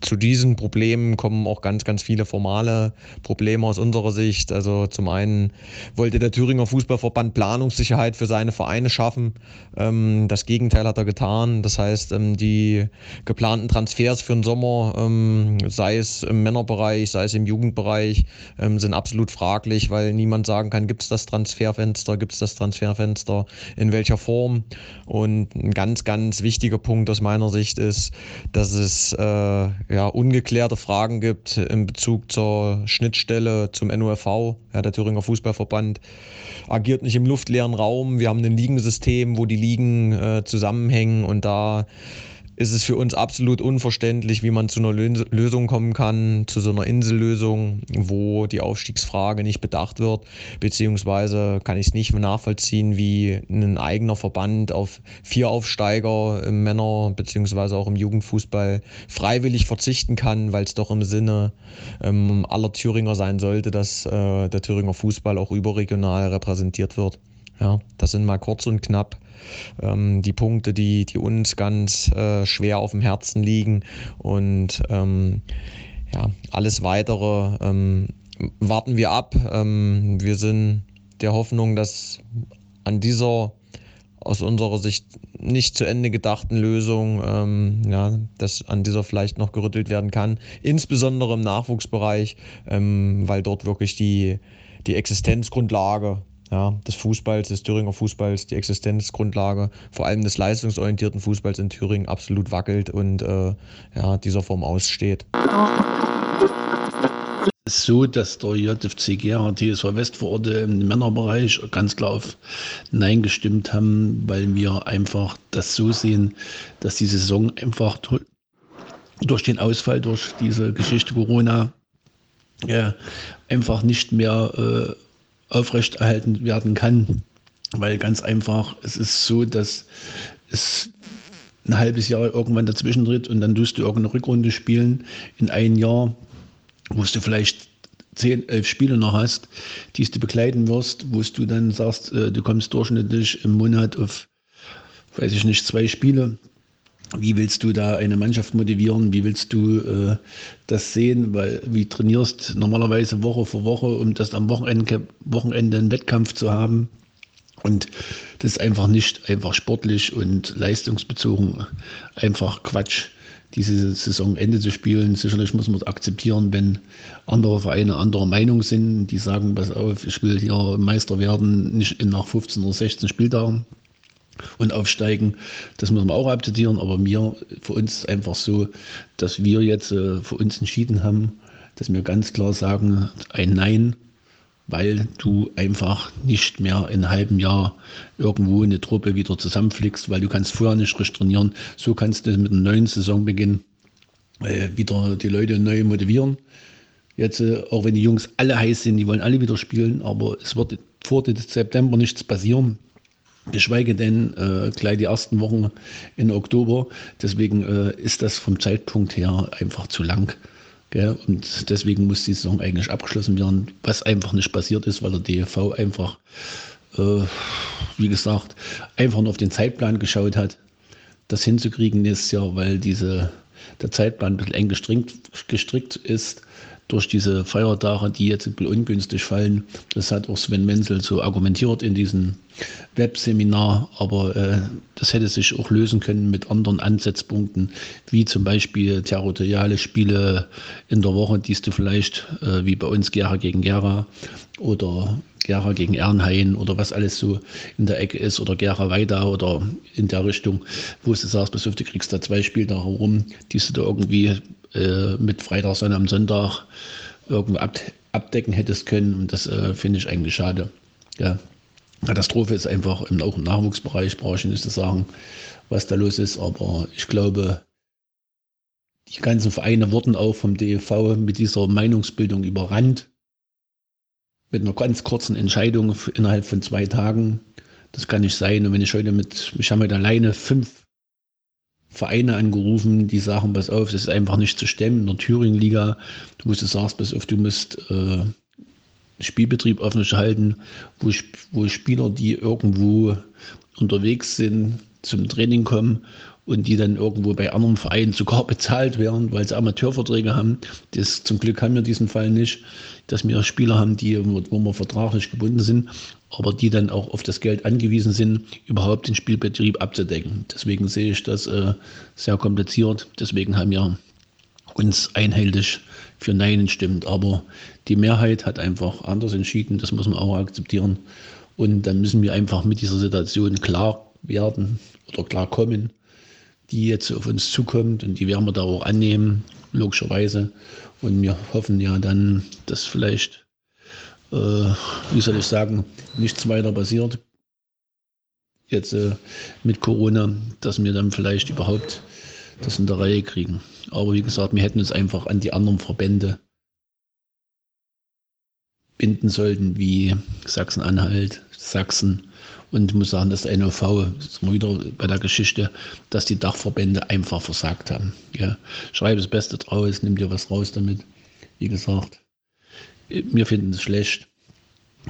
zu diesen Problemen kommen auch ganz, ganz viele formale Probleme aus unserer Sicht. Also zum einen wollte der Thüringer Fußballverband Planungssicherheit für seine Vereine schaffen. Ähm, das Gegenteil hat er getan. Das heißt, ähm, die geplanten Transfers für den Sommer, ähm, sei es im Männerbereich, sei es im Jugendbereich, sind absolut fraglich, weil niemand sagen kann, gibt es das Transferfenster, gibt es das Transferfenster, in welcher Form. Und ein ganz, ganz wichtiger Punkt aus meiner Sicht ist, dass es äh, ja, ungeklärte Fragen gibt in Bezug zur Schnittstelle zum NUFV. Ja, der Thüringer Fußballverband agiert nicht im luftleeren Raum. Wir haben ein Ligensystem, wo die Ligen äh, zusammenhängen und da ist es für uns absolut unverständlich, wie man zu einer Lösung kommen kann, zu so einer Insellösung, wo die Aufstiegsfrage nicht bedacht wird, beziehungsweise kann ich es nicht nachvollziehen, wie ein eigener Verband auf vier Aufsteiger im Männer- beziehungsweise auch im Jugendfußball freiwillig verzichten kann, weil es doch im Sinne ähm, aller Thüringer sein sollte, dass äh, der Thüringer Fußball auch überregional repräsentiert wird. Ja, das sind mal kurz und knapp ähm, die Punkte, die, die uns ganz äh, schwer auf dem Herzen liegen. Und ähm, ja, alles weitere ähm, warten wir ab. Ähm, wir sind der Hoffnung, dass an dieser aus unserer Sicht nicht zu Ende gedachten Lösung, ähm, ja, dass an dieser vielleicht noch gerüttelt werden kann, insbesondere im Nachwuchsbereich, ähm, weil dort wirklich die, die Existenzgrundlage ja, des Fußballs, des Thüringer Fußballs, die Existenzgrundlage, vor allem des leistungsorientierten Fußballs in Thüringen absolut wackelt und äh, ja, dieser Form aussteht. So, dass der JFC Gera TSV Westvororte im Männerbereich ganz klar auf Nein gestimmt haben, weil wir einfach das so sehen, dass die Saison einfach durch den Ausfall, durch diese Geschichte Corona, äh, einfach nicht mehr äh, aufrechterhalten werden kann. Weil ganz einfach, es ist so, dass es ein halbes Jahr irgendwann dazwischen tritt und dann tust du irgendeine Rückrunde spielen in einem Jahr, wo du vielleicht zehn, elf Spiele noch hast, die du begleiten wirst, wo du dann sagst, äh, du kommst durchschnittlich im Monat auf, weiß ich nicht, zwei Spiele wie willst du da eine Mannschaft motivieren? Wie willst du äh, das sehen? Weil wie trainierst normalerweise Woche für Woche, um das am Wochenende, Wochenende einen Wettkampf zu haben? Und das ist einfach nicht einfach sportlich und leistungsbezogen einfach Quatsch. diese Saisonende zu spielen. Sicherlich muss man akzeptieren, wenn andere Vereine anderer Meinung sind, die sagen, pass auf, ich will hier Meister werden, nicht nach 15 oder 16 Spieltagen und aufsteigen. Das muss man auch akzeptieren. Aber mir, für uns einfach so, dass wir jetzt äh, für uns entschieden haben, dass wir ganz klar sagen, ein Nein weil du einfach nicht mehr in einem halben Jahr irgendwo eine Truppe wieder zusammenflickst, weil du kannst vorher nicht richtig trainieren. So kannst du mit einem neuen Saisonbeginn äh, wieder die Leute neu motivieren. Jetzt, äh, auch wenn die Jungs alle heiß sind, die wollen alle wieder spielen, aber es wird vor September nichts passieren. Geschweige denn äh, gleich die ersten Wochen in Oktober. Deswegen äh, ist das vom Zeitpunkt her einfach zu lang. Gell? Und deswegen muss die Saison eigentlich abgeschlossen werden, was einfach nicht passiert ist, weil der DFV einfach, äh, wie gesagt, einfach nur auf den Zeitplan geschaut hat. Das hinzukriegen nächstes Jahr, weil diese, der Zeitplan ein bisschen eng gestrickt, gestrickt ist durch diese Feiertage, die jetzt ungünstig fallen. Das hat auch Sven Menzel so argumentiert in diesem Webseminar, aber äh, das hätte sich auch lösen können mit anderen Ansatzpunkten, wie zum Beispiel territoriale Spiele in der Woche, die du vielleicht äh, wie bei uns Gera gegen Gera oder Gera gegen Ernhain oder was alles so in der Ecke ist oder Gera Weida oder in der Richtung, wo du sagst, du kriegst da zwei Spieltage rum, die du da irgendwie äh, mit Freitag, Sonntag Sonntag irgendwo ab, abdecken hättest können. Und das äh, finde ich eigentlich schade. Ja. Katastrophe ist einfach im, auch im Nachwuchsbereich, brauche ich nicht zu sagen, was da los ist. Aber ich glaube, die ganzen Vereine wurden auch vom DEV mit dieser Meinungsbildung überrannt. Mit einer ganz kurzen Entscheidung innerhalb von zwei Tagen. Das kann nicht sein. Und wenn ich heute mit, ich habe heute alleine fünf Vereine angerufen, die sagen, pass auf, das ist einfach nicht zu stemmen in der Thüringen-Liga. Du musst sagst, pass auf, du musst äh, Spielbetrieb öffentlich halten, wo, wo Spieler, die irgendwo unterwegs sind, zum Training kommen und die dann irgendwo bei anderen Vereinen sogar bezahlt werden, weil sie Amateurverträge haben. Das, zum Glück haben wir diesen Fall nicht, dass wir Spieler haben, die, wo wir vertraglich gebunden sind, aber die dann auch auf das Geld angewiesen sind, überhaupt den Spielbetrieb abzudecken. Deswegen sehe ich das äh, sehr kompliziert. Deswegen haben wir uns einhellig für Nein gestimmt. Aber die Mehrheit hat einfach anders entschieden. Das muss man auch akzeptieren. Und dann müssen wir einfach mit dieser Situation klar werden oder klar kommen, die jetzt auf uns zukommt. Und die werden wir da auch annehmen, logischerweise. Und wir hoffen ja dann, dass vielleicht äh, wie soll ich sagen, nichts weiter passiert. Jetzt äh, mit Corona, dass wir dann vielleicht überhaupt das in der Reihe kriegen. Aber wie gesagt, wir hätten uns einfach an die anderen Verbände binden sollten, wie Sachsen-Anhalt, Sachsen. Und ich muss sagen, dass der NOV, ist mal wieder bei der Geschichte, dass die Dachverbände einfach versagt haben. Ja. Schreibe das Beste draus, nimm dir was raus damit. Wie gesagt, wir finden es schlecht.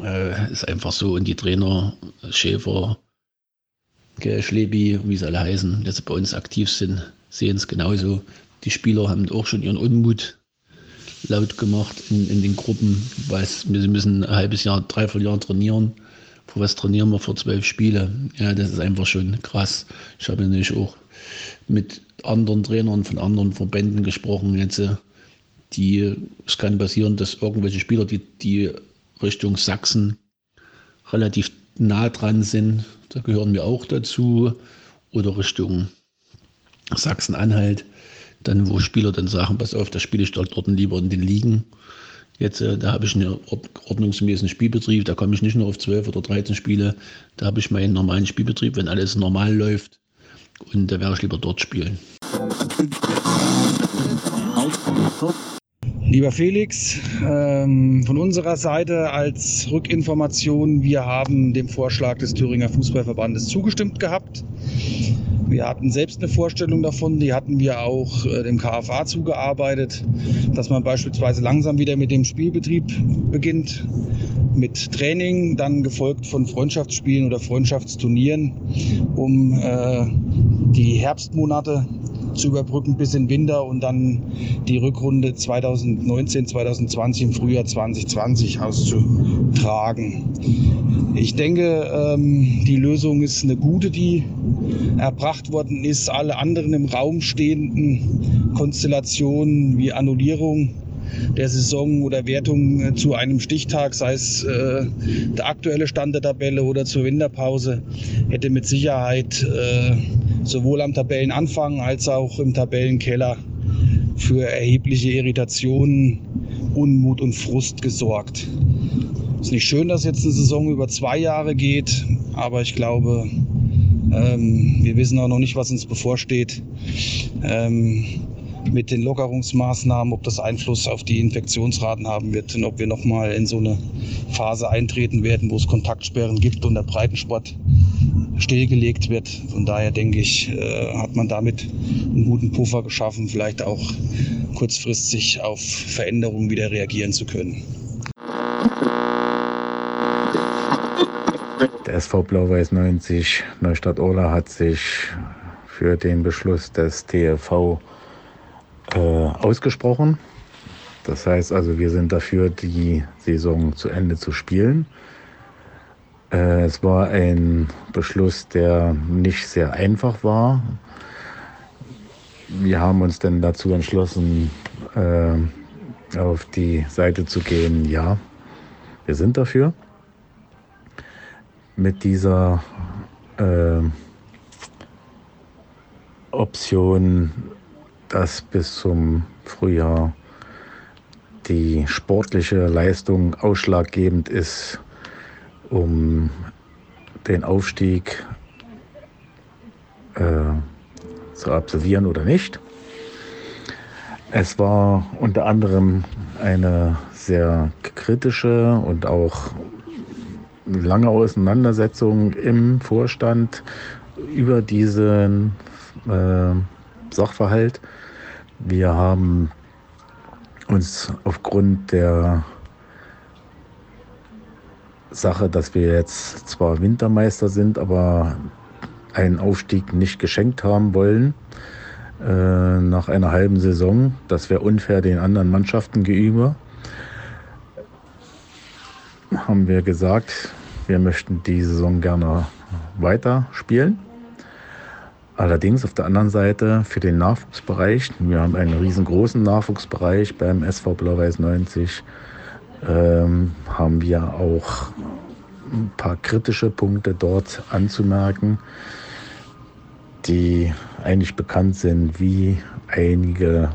Äh, ist einfach so. Und die Trainer, Schäfer, Schlebi, wie sie alle heißen, jetzt bei uns aktiv sind, sehen es genauso. Die Spieler haben auch schon ihren Unmut laut gemacht in, in den Gruppen, weil wir müssen ein halbes Jahr, dreiviertel Jahr trainieren. Für was trainieren wir für zwölf Spiele? Ja, das ist einfach schon krass. Ich habe nämlich auch mit anderen Trainern von anderen Verbänden gesprochen jetzt die, es kann passieren, dass irgendwelche Spieler, die, die Richtung Sachsen relativ nah dran sind, da gehören wir auch dazu, oder Richtung Sachsen-Anhalt, dann wo Spieler dann sagen, pass auf, da spiele ich dort lieber in den Ligen. Jetzt, äh, da habe ich einen ordnungsgemäßen Spielbetrieb, da komme ich nicht nur auf 12 oder 13 Spiele, da habe ich meinen normalen Spielbetrieb, wenn alles normal läuft. Und da werde ich lieber dort spielen. Lieber Felix, ähm, von unserer Seite als Rückinformation, wir haben dem Vorschlag des Thüringer Fußballverbandes zugestimmt gehabt. Wir hatten selbst eine Vorstellung davon, die hatten wir auch äh, dem KFA zugearbeitet, dass man beispielsweise langsam wieder mit dem Spielbetrieb beginnt, mit Training, dann gefolgt von Freundschaftsspielen oder Freundschaftsturnieren, um äh, die Herbstmonate zu überbrücken bis in Winter und dann die Rückrunde 2019, 2020 im Frühjahr 2020 auszutragen. Ich denke, ähm, die Lösung ist eine gute, die erbracht worden ist. Alle anderen im Raum stehenden Konstellationen wie Annullierung der Saison oder Wertung äh, zu einem Stichtag, sei es äh, der aktuelle Stand der Tabelle oder zur Winterpause, hätte mit Sicherheit äh, sowohl am Tabellenanfang als auch im Tabellenkeller für erhebliche Irritationen, Unmut und Frust gesorgt. Es ist nicht schön, dass jetzt eine Saison über zwei Jahre geht, aber ich glaube, ähm, wir wissen auch noch nicht, was uns bevorsteht. Ähm, mit den Lockerungsmaßnahmen, ob das Einfluss auf die Infektionsraten haben wird und ob wir nochmal in so eine Phase eintreten werden, wo es Kontaktsperren gibt und der Breitensport stillgelegt wird. Von daher denke ich, äh, hat man damit einen guten Puffer geschaffen, vielleicht auch kurzfristig auf Veränderungen wieder reagieren zu können. Der SV Blau-Weiß 90 Neustadt-Orla hat sich für den Beschluss des TFV äh, ausgesprochen. Das heißt also, wir sind dafür, die Saison zu Ende zu spielen. Äh, es war ein Beschluss, der nicht sehr einfach war. Wir haben uns dann dazu entschlossen, äh, auf die Seite zu gehen, ja, wir sind dafür. Mit dieser äh, Option dass bis zum Frühjahr die sportliche Leistung ausschlaggebend ist, um den Aufstieg äh, zu absolvieren oder nicht. Es war unter anderem eine sehr kritische und auch lange Auseinandersetzung im Vorstand über diesen äh, Sachverhalt. Wir haben uns aufgrund der Sache, dass wir jetzt zwar Wintermeister sind, aber einen Aufstieg nicht geschenkt haben wollen äh, nach einer halben Saison. Das wäre unfair den anderen Mannschaften gegenüber. Haben wir gesagt, wir möchten die Saison gerne weiter spielen. Allerdings auf der anderen Seite für den Nachwuchsbereich, wir haben einen riesengroßen Nachwuchsbereich beim SV Blau-Weiß 90, ähm, haben wir auch ein paar kritische Punkte dort anzumerken, die eigentlich bekannt sind, wie einige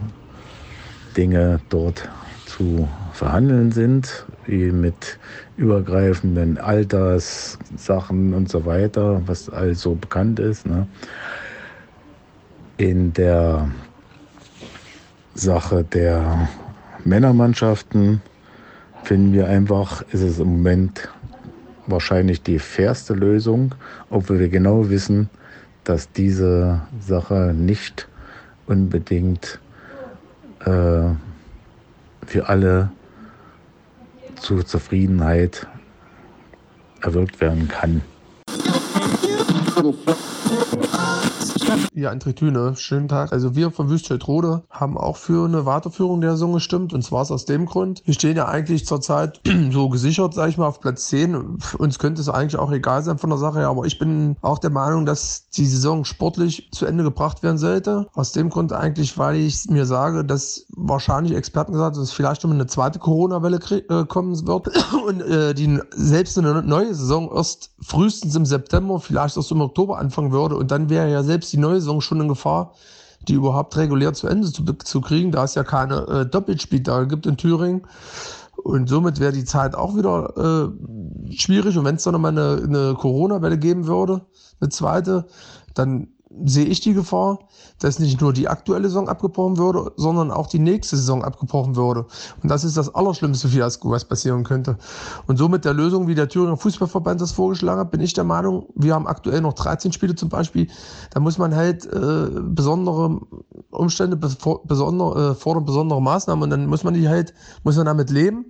Dinge dort zu verhandeln sind, wie mit übergreifenden Alterssachen und so weiter, was also bekannt ist. Ne? In der Sache der Männermannschaften finden wir einfach, ist es im Moment wahrscheinlich die fairste Lösung, obwohl wir genau wissen, dass diese Sache nicht unbedingt äh, für alle zur Zufriedenheit erwirkt werden kann. Ja, André Thüne, schönen Tag. Also wir von Wüstfeldrode haben auch für eine Weiterführung der Saison gestimmt und zwar aus dem Grund, wir stehen ja eigentlich zurzeit so gesichert, sage ich mal, auf Platz 10. Uns könnte es eigentlich auch egal sein von der Sache her, aber ich bin auch der Meinung, dass die Saison sportlich zu Ende gebracht werden sollte. Aus dem Grund eigentlich, weil ich mir sage, dass wahrscheinlich Experten gesagt haben, dass vielleicht noch eine zweite Corona-Welle äh, kommen wird und äh, die selbst eine neue Saison erst frühestens im September, vielleicht erst im Oktober anfangen würde und dann wäre ja selbst die neue Saison schon in Gefahr, die überhaupt regulär zu Ende zu, zu kriegen, da es ja keine äh, Doppelspieltage gibt in Thüringen. Und somit wäre die Zeit auch wieder äh, schwierig. Und wenn es dann nochmal eine, eine Corona-Welle geben würde, eine zweite, dann sehe ich die Gefahr, dass nicht nur die aktuelle Saison abgebrochen würde, sondern auch die nächste Saison abgebrochen würde. Und das ist das allerschlimmste Fiasko, was passieren könnte. Und somit der Lösung, wie der Thüringer Fußballverband das vorgeschlagen hat, bin ich der Meinung, wir haben aktuell noch 13 Spiele zum Beispiel. Da muss man halt äh, besondere Umstände besonder, äh, fordern, besondere Maßnahmen und dann muss man die halt, muss man damit leben.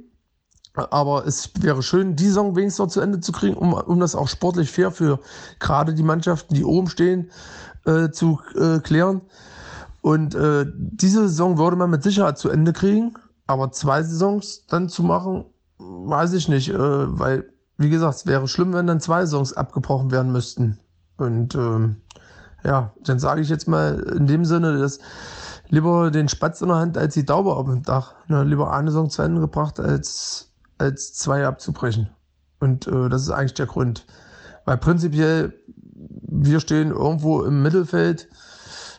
Aber es wäre schön, die Saison wenigstens noch zu Ende zu kriegen, um, um das auch sportlich fair für gerade die Mannschaften, die oben stehen, äh, zu äh, klären. Und äh, diese Saison würde man mit Sicherheit zu Ende kriegen. Aber zwei Saisons dann zu machen, weiß ich nicht. Äh, weil, wie gesagt, es wäre schlimm, wenn dann zwei Saisons abgebrochen werden müssten. Und ähm, ja, dann sage ich jetzt mal in dem Sinne, dass lieber den Spatz in der Hand als die Taube auf dem Dach. Ne, lieber eine Saison zu Ende gebracht, als, als zwei abzubrechen. Und äh, das ist eigentlich der Grund. Weil prinzipiell, wir stehen irgendwo im Mittelfeld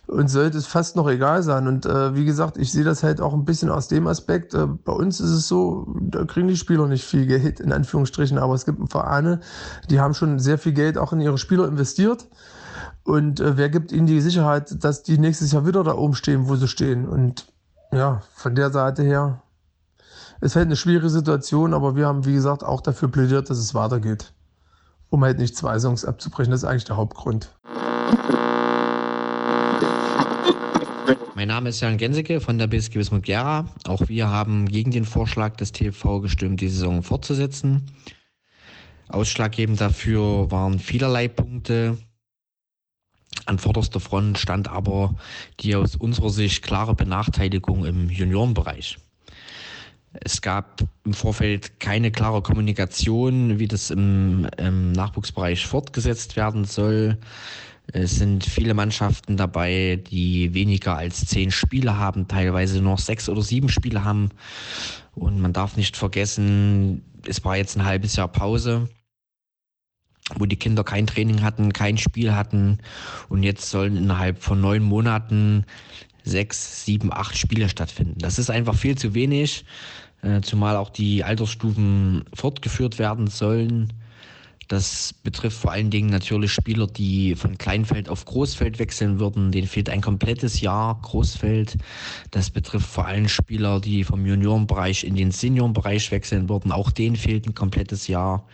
und sollte es fast noch egal sein. Und äh, wie gesagt, ich sehe das halt auch ein bisschen aus dem Aspekt. Äh, bei uns ist es so, da kriegen die Spieler nicht viel Geld, in Anführungsstrichen, aber es gibt Vereine, die haben schon sehr viel Geld auch in ihre Spieler investiert. Und äh, wer gibt ihnen die Sicherheit, dass die nächstes Jahr wieder da oben stehen, wo sie stehen? Und ja, von der Seite her ist halt eine schwierige Situation, aber wir haben, wie gesagt, auch dafür plädiert, dass es weitergeht. Um halt nicht zwei Songs abzubrechen. Das ist eigentlich der Hauptgrund. Mein Name ist Jan Genseke von der BSG Wismut Gera. Auch wir haben gegen den Vorschlag des TV gestimmt, die Saison fortzusetzen. Ausschlaggebend dafür waren vielerlei Punkte. An vorderster Front stand aber die aus unserer Sicht klare Benachteiligung im Juniorenbereich. Es gab im Vorfeld keine klare Kommunikation, wie das im, im, Nachwuchsbereich fortgesetzt werden soll. Es sind viele Mannschaften dabei, die weniger als zehn Spiele haben, teilweise noch sechs oder sieben Spiele haben. Und man darf nicht vergessen, es war jetzt ein halbes Jahr Pause wo die Kinder kein Training hatten, kein Spiel hatten und jetzt sollen innerhalb von neun Monaten sechs, sieben, acht Spiele stattfinden. Das ist einfach viel zu wenig, zumal auch die Altersstufen fortgeführt werden sollen. Das betrifft vor allen Dingen natürlich Spieler, die von Kleinfeld auf Großfeld wechseln würden. Denen fehlt ein komplettes Jahr Großfeld. Das betrifft vor allem Spieler, die vom Juniorenbereich in den Seniorenbereich wechseln würden. Auch denen fehlt ein komplettes Jahr.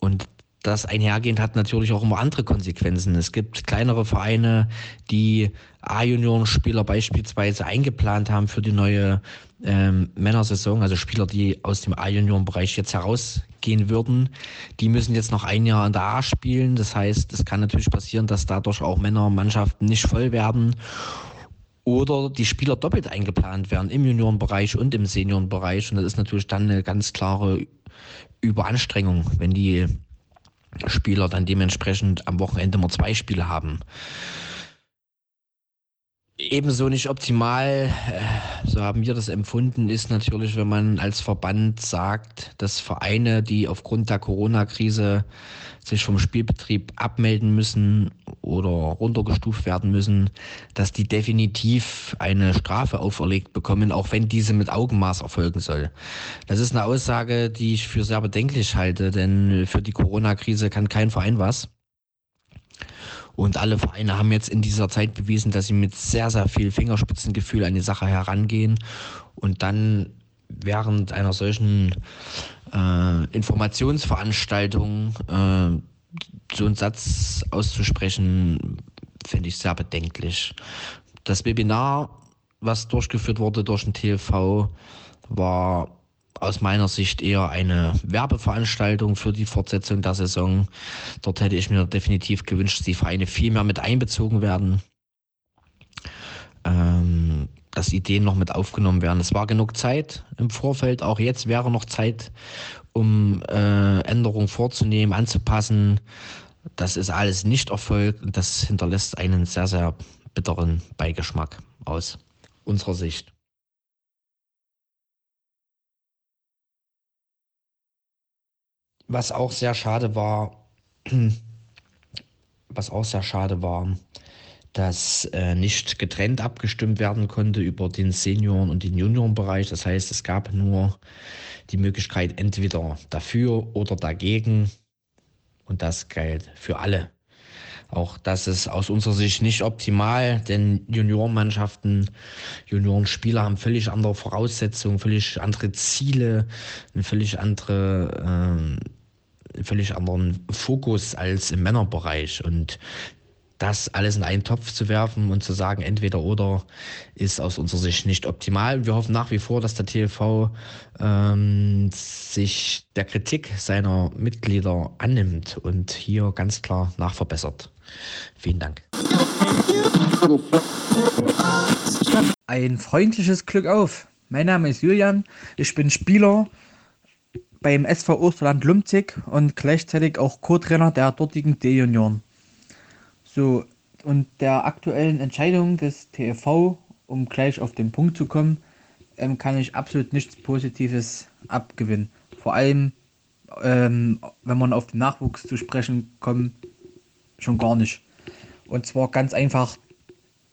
Und das einhergehend hat natürlich auch immer andere Konsequenzen. Es gibt kleinere Vereine, die A-Junioren-Spieler beispielsweise eingeplant haben für die neue ähm, Männersaison, also Spieler, die aus dem A-Junioren-Bereich jetzt herausgehen würden, die müssen jetzt noch ein Jahr in der A spielen. Das heißt, es kann natürlich passieren, dass dadurch auch Männermannschaften nicht voll werden oder die Spieler doppelt eingeplant werden im Juniorenbereich und im Seniorenbereich. Und das ist natürlich dann eine ganz klare Überanstrengung, wenn die Spieler dann dementsprechend am Wochenende nur zwei Spiele haben. Ebenso nicht optimal, äh, so haben wir das empfunden, ist natürlich, wenn man als Verband sagt, dass Vereine, die aufgrund der Corona-Krise sich vom Spielbetrieb abmelden müssen oder runtergestuft werden müssen, dass die definitiv eine Strafe auferlegt bekommen, auch wenn diese mit Augenmaß erfolgen soll. Das ist eine Aussage, die ich für sehr bedenklich halte, denn für die Corona-Krise kann kein Verein was. Und alle Vereine haben jetzt in dieser Zeit bewiesen, dass sie mit sehr, sehr viel Fingerspitzengefühl an die Sache herangehen und dann während einer solchen äh, Informationsveranstaltung äh, so einen Satz auszusprechen, finde ich sehr bedenklich. Das Webinar, was durchgeführt wurde durch den TV, war aus meiner Sicht eher eine Werbeveranstaltung für die Fortsetzung der Saison. Dort hätte ich mir definitiv gewünscht, dass die Vereine viel mehr mit einbezogen werden. Ähm, dass Ideen noch mit aufgenommen werden. Es war genug Zeit im Vorfeld. Auch jetzt wäre noch Zeit, um äh, Änderungen vorzunehmen, anzupassen. Das ist alles nicht erfolgt und das hinterlässt einen sehr, sehr bitteren Beigeschmack aus unserer Sicht. Was auch sehr schade war, was auch sehr schade war, dass äh, nicht getrennt abgestimmt werden konnte über den Senioren- und den Juniorenbereich. Das heißt, es gab nur die Möglichkeit entweder dafür oder dagegen. Und das galt für alle. Auch das ist aus unserer Sicht nicht optimal, denn Juniorenmannschaften, Juniorenspieler haben völlig andere Voraussetzungen, völlig andere Ziele, eine völlig andere, äh, völlig anderen Fokus als im Männerbereich. Und das alles in einen Topf zu werfen und zu sagen, entweder oder, ist aus unserer Sicht nicht optimal. Wir hoffen nach wie vor, dass der TV ähm, sich der Kritik seiner Mitglieder annimmt und hier ganz klar nachverbessert. Vielen Dank. ein freundliches Glück auf. Mein Name ist Julian, ich bin Spieler beim SV Osterland Lumzig und gleichzeitig auch Co-Trainer der dortigen D-Junioren. So, und der aktuellen Entscheidung des TFV, um gleich auf den Punkt zu kommen, ähm, kann ich absolut nichts Positives abgewinnen. Vor allem, ähm, wenn man auf den Nachwuchs zu sprechen kommt, schon gar nicht. Und zwar ganz einfach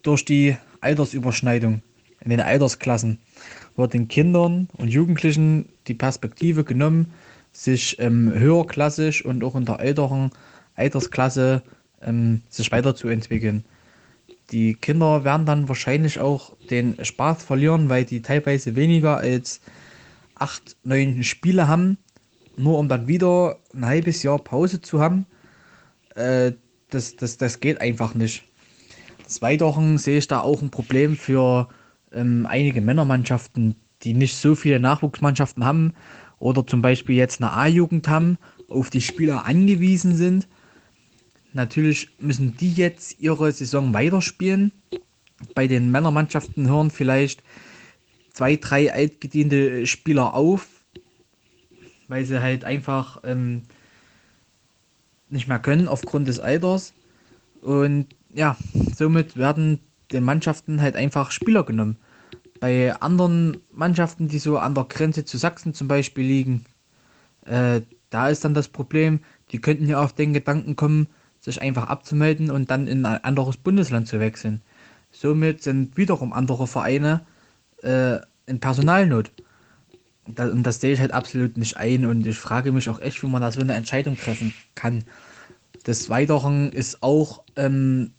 durch die Altersüberschneidung in den Altersklassen wird den Kindern und Jugendlichen die Perspektive genommen, sich ähm, höherklassig und auch in der älteren Altersklasse ähm, sich weiterzuentwickeln. Die Kinder werden dann wahrscheinlich auch den Spaß verlieren, weil die teilweise weniger als acht, neun Spiele haben, nur um dann wieder ein halbes Jahr Pause zu haben. Äh, das, das, das geht einfach nicht. Des Weiteren sehe ich da auch ein Problem für ähm, einige Männermannschaften, die nicht so viele Nachwuchsmannschaften haben oder zum Beispiel jetzt eine A-Jugend haben, auf die Spieler angewiesen sind. Natürlich müssen die jetzt ihre Saison weiterspielen. Bei den Männermannschaften hören vielleicht zwei, drei altgediente Spieler auf, weil sie halt einfach ähm, nicht mehr können aufgrund des Alters. Und ja, somit werden den Mannschaften halt einfach Spieler genommen. Bei anderen Mannschaften, die so an der Grenze zu Sachsen zum Beispiel liegen, äh, da ist dann das Problem, die könnten ja auf den Gedanken kommen, sich einfach abzumelden und dann in ein anderes Bundesland zu wechseln. Somit sind wiederum andere Vereine äh, in Personalnot. Das, und das sehe ich halt absolut nicht ein und ich frage mich auch echt, wie man da so eine Entscheidung treffen kann. Des Weiteren ist auch ähm,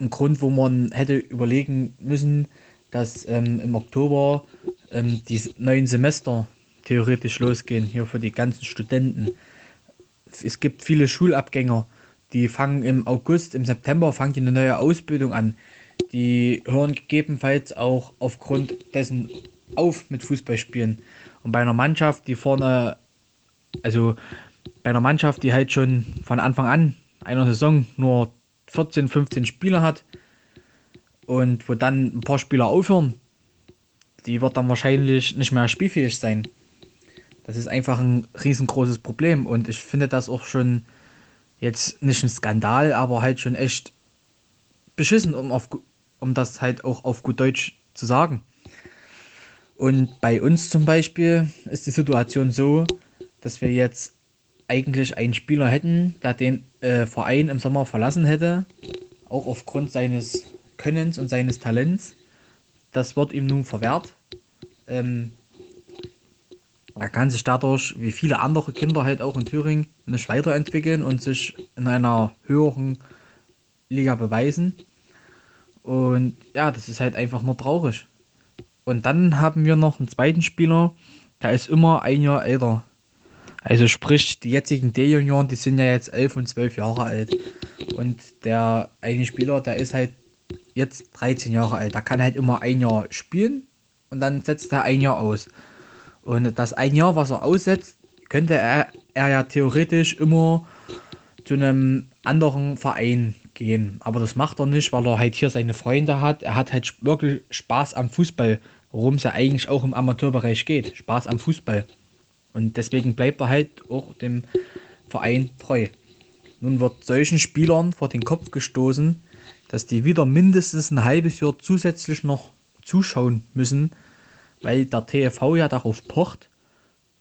ein Grund, wo man hätte überlegen müssen, dass ähm, im Oktober ähm, die neuen Semester theoretisch losgehen, hier für die ganzen Studenten. Es gibt viele Schulabgänger, die fangen im August, im September fangen die eine neue Ausbildung an. Die hören gegebenenfalls auch aufgrund dessen auf mit Fußballspielen. Und bei einer Mannschaft, die vorne, also bei einer Mannschaft, die halt schon von Anfang an einer Saison nur 14, 15 Spieler hat, und wo dann ein paar Spieler aufhören, die wird dann wahrscheinlich nicht mehr spielfähig sein. Das ist einfach ein riesengroßes Problem und ich finde das auch schon jetzt nicht ein Skandal, aber halt schon echt beschissen, um, auf, um das halt auch auf gut Deutsch zu sagen. Und bei uns zum Beispiel ist die Situation so, dass wir jetzt eigentlich einen Spieler hätten, der den äh, Verein im Sommer verlassen hätte, auch aufgrund seines Könnens und seines Talents. Das wird ihm nun verwehrt. Ähm, er kann sich dadurch, wie viele andere Kinder halt auch in Thüringen, nicht weiterentwickeln und sich in einer höheren Liga beweisen. Und ja, das ist halt einfach nur traurig. Und dann haben wir noch einen zweiten Spieler, der ist immer ein Jahr älter. Also sprich, die jetzigen D-Junioren, die sind ja jetzt elf und zwölf Jahre alt. Und der eine Spieler, der ist halt jetzt 13 Jahre alt. Da kann halt immer ein Jahr spielen und dann setzt er ein Jahr aus. Und das ein Jahr, was er aussetzt, könnte er, er ja theoretisch immer zu einem anderen Verein gehen. Aber das macht er nicht, weil er halt hier seine Freunde hat. Er hat halt wirklich Spaß am Fußball, worum es ja eigentlich auch im Amateurbereich geht. Spaß am Fußball. Und deswegen bleibt er halt auch dem Verein treu. Nun wird solchen Spielern vor den Kopf gestoßen, dass die wieder mindestens ein halbes Jahr zusätzlich noch zuschauen müssen, weil der TFV ja darauf pocht,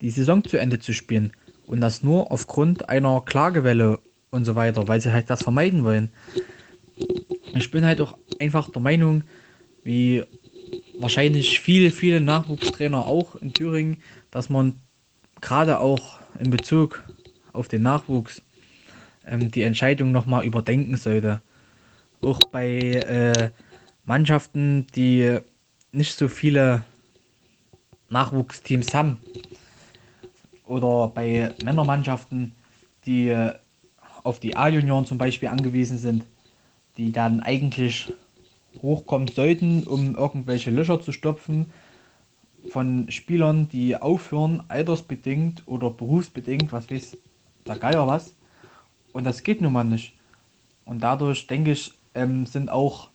die Saison zu Ende zu spielen. Und das nur aufgrund einer Klagewelle und so weiter, weil sie halt das vermeiden wollen. Ich bin halt auch einfach der Meinung, wie wahrscheinlich viele, viele Nachwuchstrainer auch in Thüringen, dass man gerade auch in Bezug auf den Nachwuchs ähm, die Entscheidung nochmal überdenken sollte auch bei äh, Mannschaften, die nicht so viele Nachwuchsteams haben. Oder bei Männermannschaften, die äh, auf die A-Junioren zum Beispiel angewiesen sind, die dann eigentlich hochkommen sollten, um irgendwelche Löcher zu stopfen von Spielern, die aufhören, altersbedingt oder berufsbedingt, was weiß der Geier was. Und das geht nun mal nicht. Und dadurch denke ich, ähm, sind auch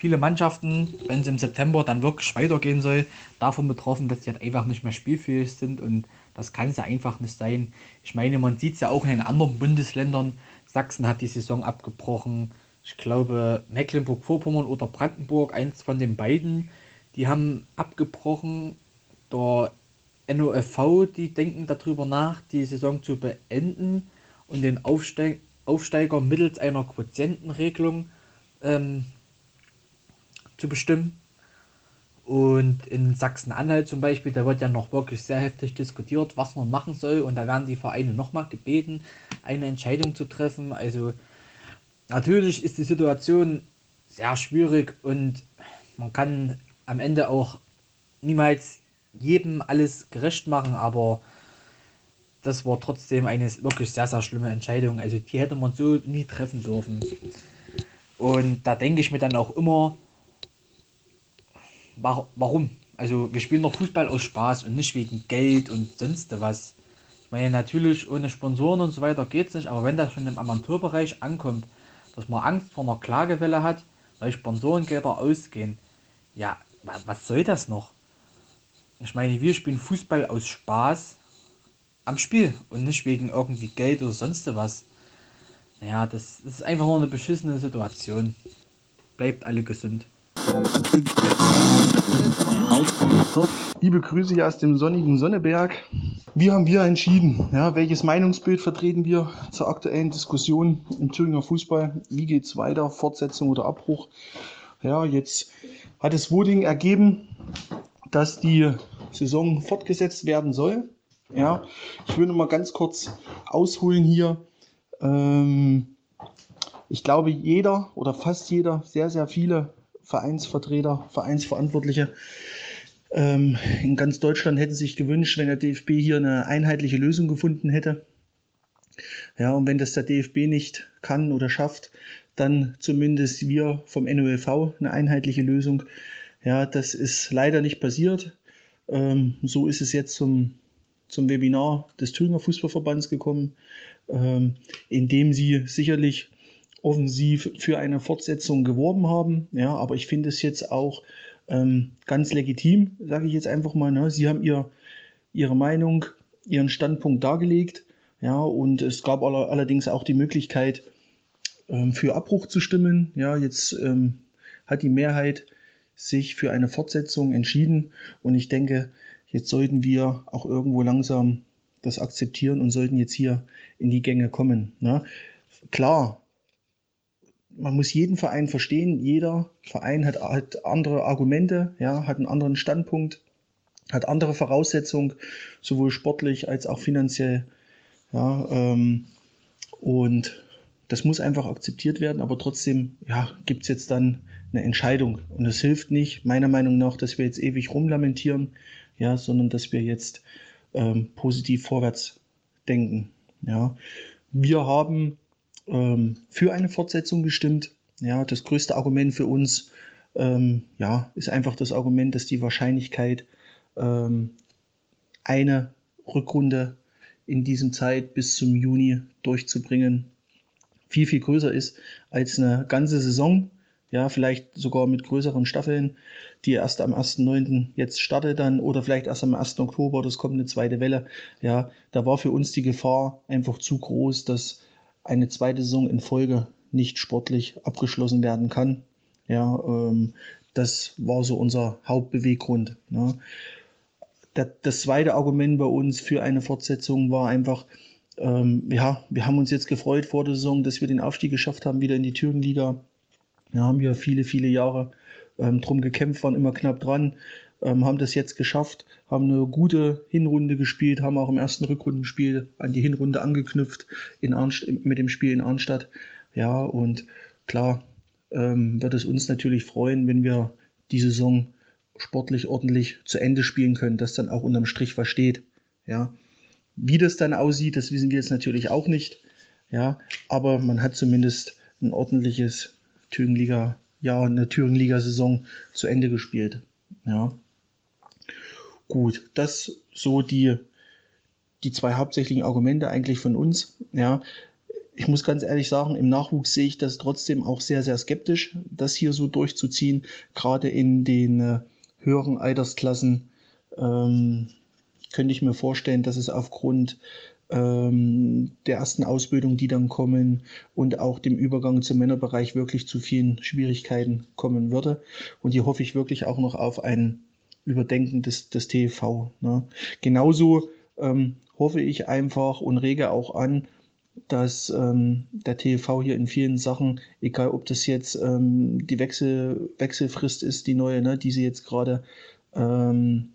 viele Mannschaften, wenn es im September dann wirklich weitergehen soll, davon betroffen, dass sie halt einfach nicht mehr spielfähig sind und das kann es ja einfach nicht sein. Ich meine, man sieht es ja auch in den anderen Bundesländern. Sachsen hat die Saison abgebrochen. Ich glaube, Mecklenburg-Vorpommern oder Brandenburg, eins von den beiden, die haben abgebrochen. Der NOFV, die denken darüber nach, die Saison zu beenden und den Aufsteig Aufsteiger mittels einer Quotientenregelung ähm, zu bestimmen. Und in Sachsen-Anhalt zum Beispiel, da wird ja noch wirklich sehr heftig diskutiert, was man machen soll. Und da werden die Vereine nochmal gebeten, eine Entscheidung zu treffen. Also natürlich ist die Situation sehr schwierig und man kann am Ende auch niemals jedem alles gerecht machen, aber das war trotzdem eine wirklich sehr, sehr schlimme Entscheidung. Also die hätte man so nie treffen dürfen. Und da denke ich mir dann auch immer, warum? Also wir spielen doch Fußball aus Spaß und nicht wegen Geld und sonst was. Ich meine, natürlich ohne Sponsoren und so weiter geht es nicht, aber wenn das schon im Amateurbereich ankommt, dass man Angst vor einer Klagewelle hat, weil Sponsorengelder ausgehen, ja, was soll das noch? Ich meine, wir spielen Fußball aus Spaß am Spiel und nicht wegen irgendwie Geld oder sonst was. Naja, das, ist einfach nur eine beschissene Situation. Bleibt alle gesund. Liebe Grüße hier aus dem sonnigen Sonneberg. Wie haben wir entschieden? Ja, welches Meinungsbild vertreten wir zur aktuellen Diskussion im Thüringer Fußball? Wie geht es weiter? Fortsetzung oder Abbruch? Ja, jetzt hat das Voting ergeben, dass die Saison fortgesetzt werden soll. Ja, ich will noch mal ganz kurz ausholen hier. Ähm, ich glaube, jeder oder fast jeder, sehr, sehr viele Vereinsvertreter, Vereinsverantwortliche ähm, in ganz Deutschland hätten sich gewünscht, wenn der DFB hier eine einheitliche Lösung gefunden hätte. Ja, und wenn das der DFB nicht kann oder schafft, dann zumindest wir vom NOLV eine einheitliche Lösung. Ja, das ist leider nicht passiert. Ähm, so ist es jetzt zum, zum Webinar des Thüringer Fußballverbands gekommen, ähm, in dem sie sicherlich offensiv für eine Fortsetzung geworben haben. Ja, aber ich finde es jetzt auch ähm, ganz legitim, sage ich jetzt einfach mal. Ne? Sie haben ihr, ihre Meinung, ihren Standpunkt dargelegt. Ja, und es gab aller, allerdings auch die Möglichkeit, ähm, für Abbruch zu stimmen. Ja, jetzt ähm, hat die Mehrheit sich für eine Fortsetzung entschieden. Und ich denke, jetzt sollten wir auch irgendwo langsam das akzeptieren und sollten jetzt hier in die Gänge kommen. Ne? Klar, man muss jeden Verein verstehen. Jeder Verein hat, hat andere Argumente, ja, hat einen anderen Standpunkt, hat andere Voraussetzungen, sowohl sportlich als auch finanziell. Ja, ähm, und das muss einfach akzeptiert werden, aber trotzdem ja, gibt es jetzt dann eine Entscheidung. Und es hilft nicht, meiner Meinung nach, dass wir jetzt ewig rumlamentieren, ja, sondern dass wir jetzt ähm, positiv vorwärts denken. Ja. Wir haben ähm, für eine Fortsetzung gestimmt. Ja, das größte Argument für uns ähm, ja, ist einfach das Argument, dass die Wahrscheinlichkeit, ähm, eine Rückrunde in diesem Zeit bis zum Juni durchzubringen, viel, viel größer ist als eine ganze Saison. Ja, vielleicht sogar mit größeren Staffeln, die erst am 1.9. jetzt startet dann oder vielleicht erst am 1. Oktober, das kommt eine zweite Welle. Ja, da war für uns die Gefahr einfach zu groß, dass eine zweite Saison in Folge nicht sportlich abgeschlossen werden kann. Ja, ähm, das war so unser Hauptbeweggrund. Ne? das zweite Argument bei uns für eine Fortsetzung war einfach, ähm, ja, wir haben uns jetzt gefreut vor der Saison, dass wir den Aufstieg geschafft haben, wieder in die Thüringenliga. Da haben wir viele, viele Jahre ähm, drum gekämpft, waren immer knapp dran, ähm, haben das jetzt geschafft, haben eine gute Hinrunde gespielt, haben auch im ersten Rückrundenspiel an die Hinrunde angeknüpft in Arnst mit dem Spiel in Arnstadt. Ja, und klar ähm, wird es uns natürlich freuen, wenn wir die Saison sportlich ordentlich zu Ende spielen können, dass dann auch unterm Strich was steht. Ja, wie das dann aussieht, das wissen wir jetzt natürlich auch nicht. Ja, aber man hat zumindest ein ordentliches Thüringenliga, ja, eine Thüringenliga-Saison zu Ende gespielt. Ja. Gut, das so die, die zwei hauptsächlichen Argumente eigentlich von uns. Ja, ich muss ganz ehrlich sagen, im Nachwuchs sehe ich das trotzdem auch sehr, sehr skeptisch, das hier so durchzuziehen, gerade in den äh, höheren Altersklassen. Ähm, könnte ich mir vorstellen, dass es aufgrund ähm, der ersten Ausbildung, die dann kommen und auch dem Übergang zum Männerbereich wirklich zu vielen Schwierigkeiten kommen würde. Und hier hoffe ich wirklich auch noch auf ein Überdenken des, des TV. Ne? Genauso ähm, hoffe ich einfach und rege auch an, dass ähm, der TV hier in vielen Sachen, egal ob das jetzt ähm, die Wechsel, Wechselfrist ist, die neue, ne, die sie jetzt gerade ähm,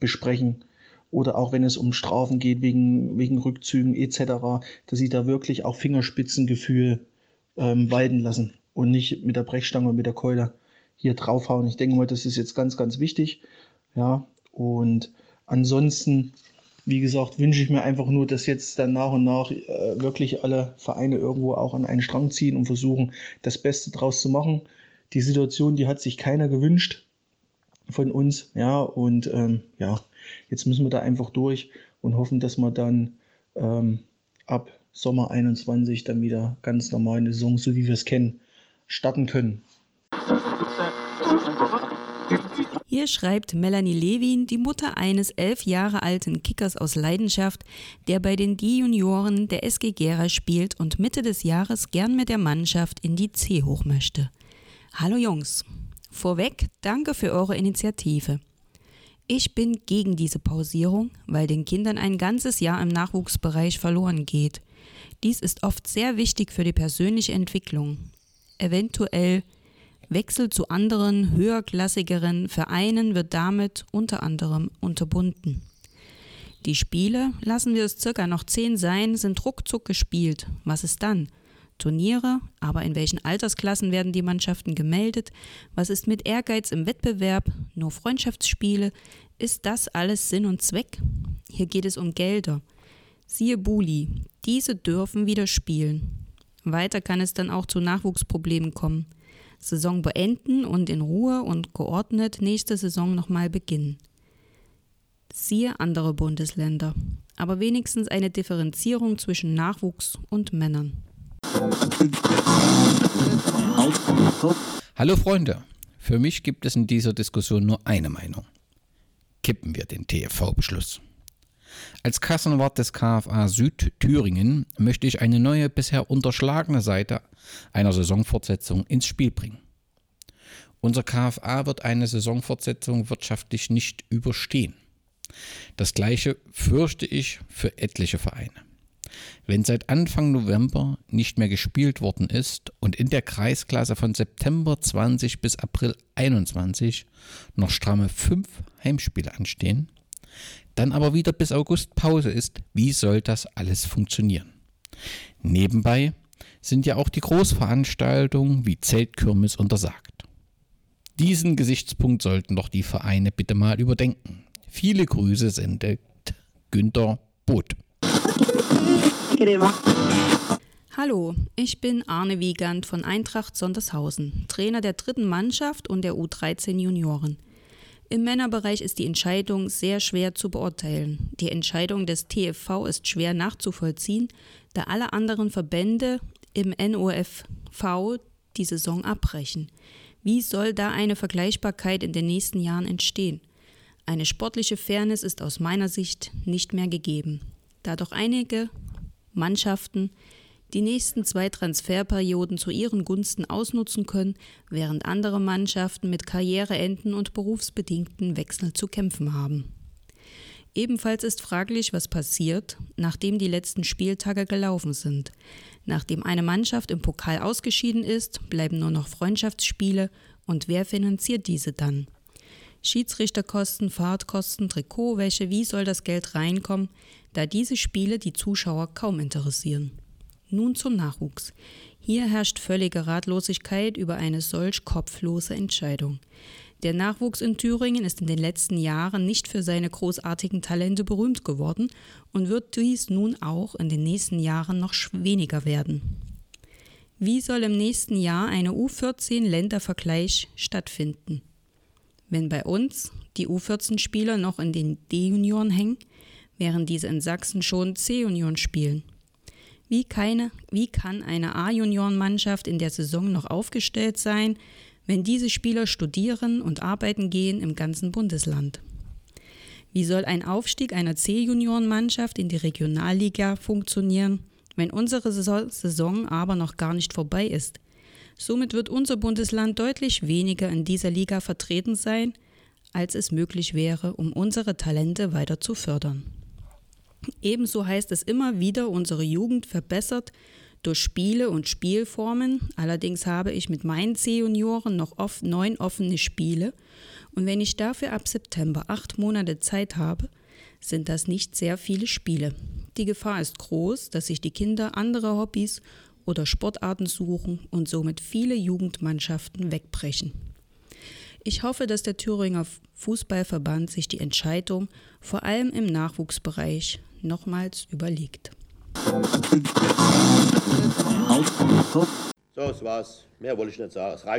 besprechen, oder auch wenn es um Strafen geht wegen, wegen Rückzügen etc., dass sie da wirklich auch Fingerspitzengefühl ähm, walten lassen und nicht mit der Brechstange und mit der Keule hier draufhauen. Ich denke mal, das ist jetzt ganz, ganz wichtig. Ja, und ansonsten, wie gesagt, wünsche ich mir einfach nur, dass jetzt dann nach und nach äh, wirklich alle Vereine irgendwo auch an einen Strang ziehen und versuchen, das Beste draus zu machen. Die Situation, die hat sich keiner gewünscht von uns, ja, und ähm, ja, Jetzt müssen wir da einfach durch und hoffen, dass wir dann ähm, ab Sommer 21 dann wieder ganz normal eine Saison, so wie wir es kennen, starten können. Hier schreibt Melanie Levin, die Mutter eines elf Jahre alten Kickers aus Leidenschaft, der bei den D-Junioren der SG Gera spielt und Mitte des Jahres gern mit der Mannschaft in die C hoch möchte. Hallo Jungs. Vorweg, danke für eure Initiative. Ich bin gegen diese Pausierung, weil den Kindern ein ganzes Jahr im Nachwuchsbereich verloren geht. Dies ist oft sehr wichtig für die persönliche Entwicklung. Eventuell Wechsel zu anderen, höherklassigeren Vereinen wird damit unter anderem unterbunden. Die Spiele, lassen wir es circa noch zehn sein, sind ruckzuck gespielt. Was ist dann? Turniere, aber in welchen Altersklassen werden die Mannschaften gemeldet? Was ist mit Ehrgeiz im Wettbewerb? Nur Freundschaftsspiele? Ist das alles Sinn und Zweck? Hier geht es um Gelder. Siehe Buli, diese dürfen wieder spielen. Weiter kann es dann auch zu Nachwuchsproblemen kommen. Saison beenden und in Ruhe und geordnet nächste Saison nochmal beginnen. Siehe andere Bundesländer. Aber wenigstens eine Differenzierung zwischen Nachwuchs und Männern. Hallo Freunde, für mich gibt es in dieser Diskussion nur eine Meinung. Kippen wir den TFV-Beschluss. Als Kassenwart des KFA Südthüringen möchte ich eine neue, bisher unterschlagene Seite einer Saisonfortsetzung ins Spiel bringen. Unser KFA wird eine Saisonfortsetzung wirtschaftlich nicht überstehen. Das gleiche fürchte ich für etliche Vereine. Wenn seit Anfang November nicht mehr gespielt worden ist und in der Kreisklasse von September 20 bis April 21 noch stramme fünf Heimspiele anstehen, dann aber wieder bis August Pause ist, wie soll das alles funktionieren? Nebenbei sind ja auch die Großveranstaltungen wie Zeltkirmes untersagt. Diesen Gesichtspunkt sollten doch die Vereine bitte mal überdenken. Viele Grüße sendet Günter Both. Hallo, ich bin Arne Wiegand von Eintracht Sondershausen, Trainer der dritten Mannschaft und der U13 Junioren. Im Männerbereich ist die Entscheidung sehr schwer zu beurteilen. Die Entscheidung des TFV ist schwer nachzuvollziehen, da alle anderen Verbände im NOFV die Saison abbrechen. Wie soll da eine Vergleichbarkeit in den nächsten Jahren entstehen? Eine sportliche Fairness ist aus meiner Sicht nicht mehr gegeben, da doch einige Mannschaften die nächsten zwei Transferperioden zu ihren Gunsten ausnutzen können, während andere Mannschaften mit Karriereenden und berufsbedingten Wechseln zu kämpfen haben. Ebenfalls ist fraglich, was passiert, nachdem die letzten Spieltage gelaufen sind. Nachdem eine Mannschaft im Pokal ausgeschieden ist, bleiben nur noch Freundschaftsspiele und wer finanziert diese dann? Schiedsrichterkosten, Fahrtkosten, Trikotwäsche, wie soll das Geld reinkommen? da diese Spiele die Zuschauer kaum interessieren. Nun zum Nachwuchs. Hier herrscht völlige Ratlosigkeit über eine solch kopflose Entscheidung. Der Nachwuchs in Thüringen ist in den letzten Jahren nicht für seine großartigen Talente berühmt geworden und wird dies nun auch in den nächsten Jahren noch weniger werden. Wie soll im nächsten Jahr eine U14-Ländervergleich stattfinden? Wenn bei uns die U14-Spieler noch in den D-Junioren hängen, während diese in Sachsen schon C-Union spielen. Wie, keine, wie kann eine A-Juniorenmannschaft in der Saison noch aufgestellt sein, wenn diese Spieler studieren und arbeiten gehen im ganzen Bundesland? Wie soll ein Aufstieg einer C-Juniorenmannschaft in die Regionalliga funktionieren, wenn unsere Saison aber noch gar nicht vorbei ist? Somit wird unser Bundesland deutlich weniger in dieser Liga vertreten sein, als es möglich wäre, um unsere Talente weiter zu fördern. Ebenso heißt es immer wieder, unsere Jugend verbessert durch Spiele und Spielformen. Allerdings habe ich mit meinen C-Junioren noch oft neun offene Spiele und wenn ich dafür ab September acht Monate Zeit habe, sind das nicht sehr viele Spiele. Die Gefahr ist groß, dass sich die Kinder andere Hobbys oder Sportarten suchen und somit viele Jugendmannschaften wegbrechen. Ich hoffe, dass der Thüringer Fußballverband sich die Entscheidung vor allem im Nachwuchsbereich nochmals überlegt. So, das war's. Mehr wollte ich nicht sagen. Es reicht.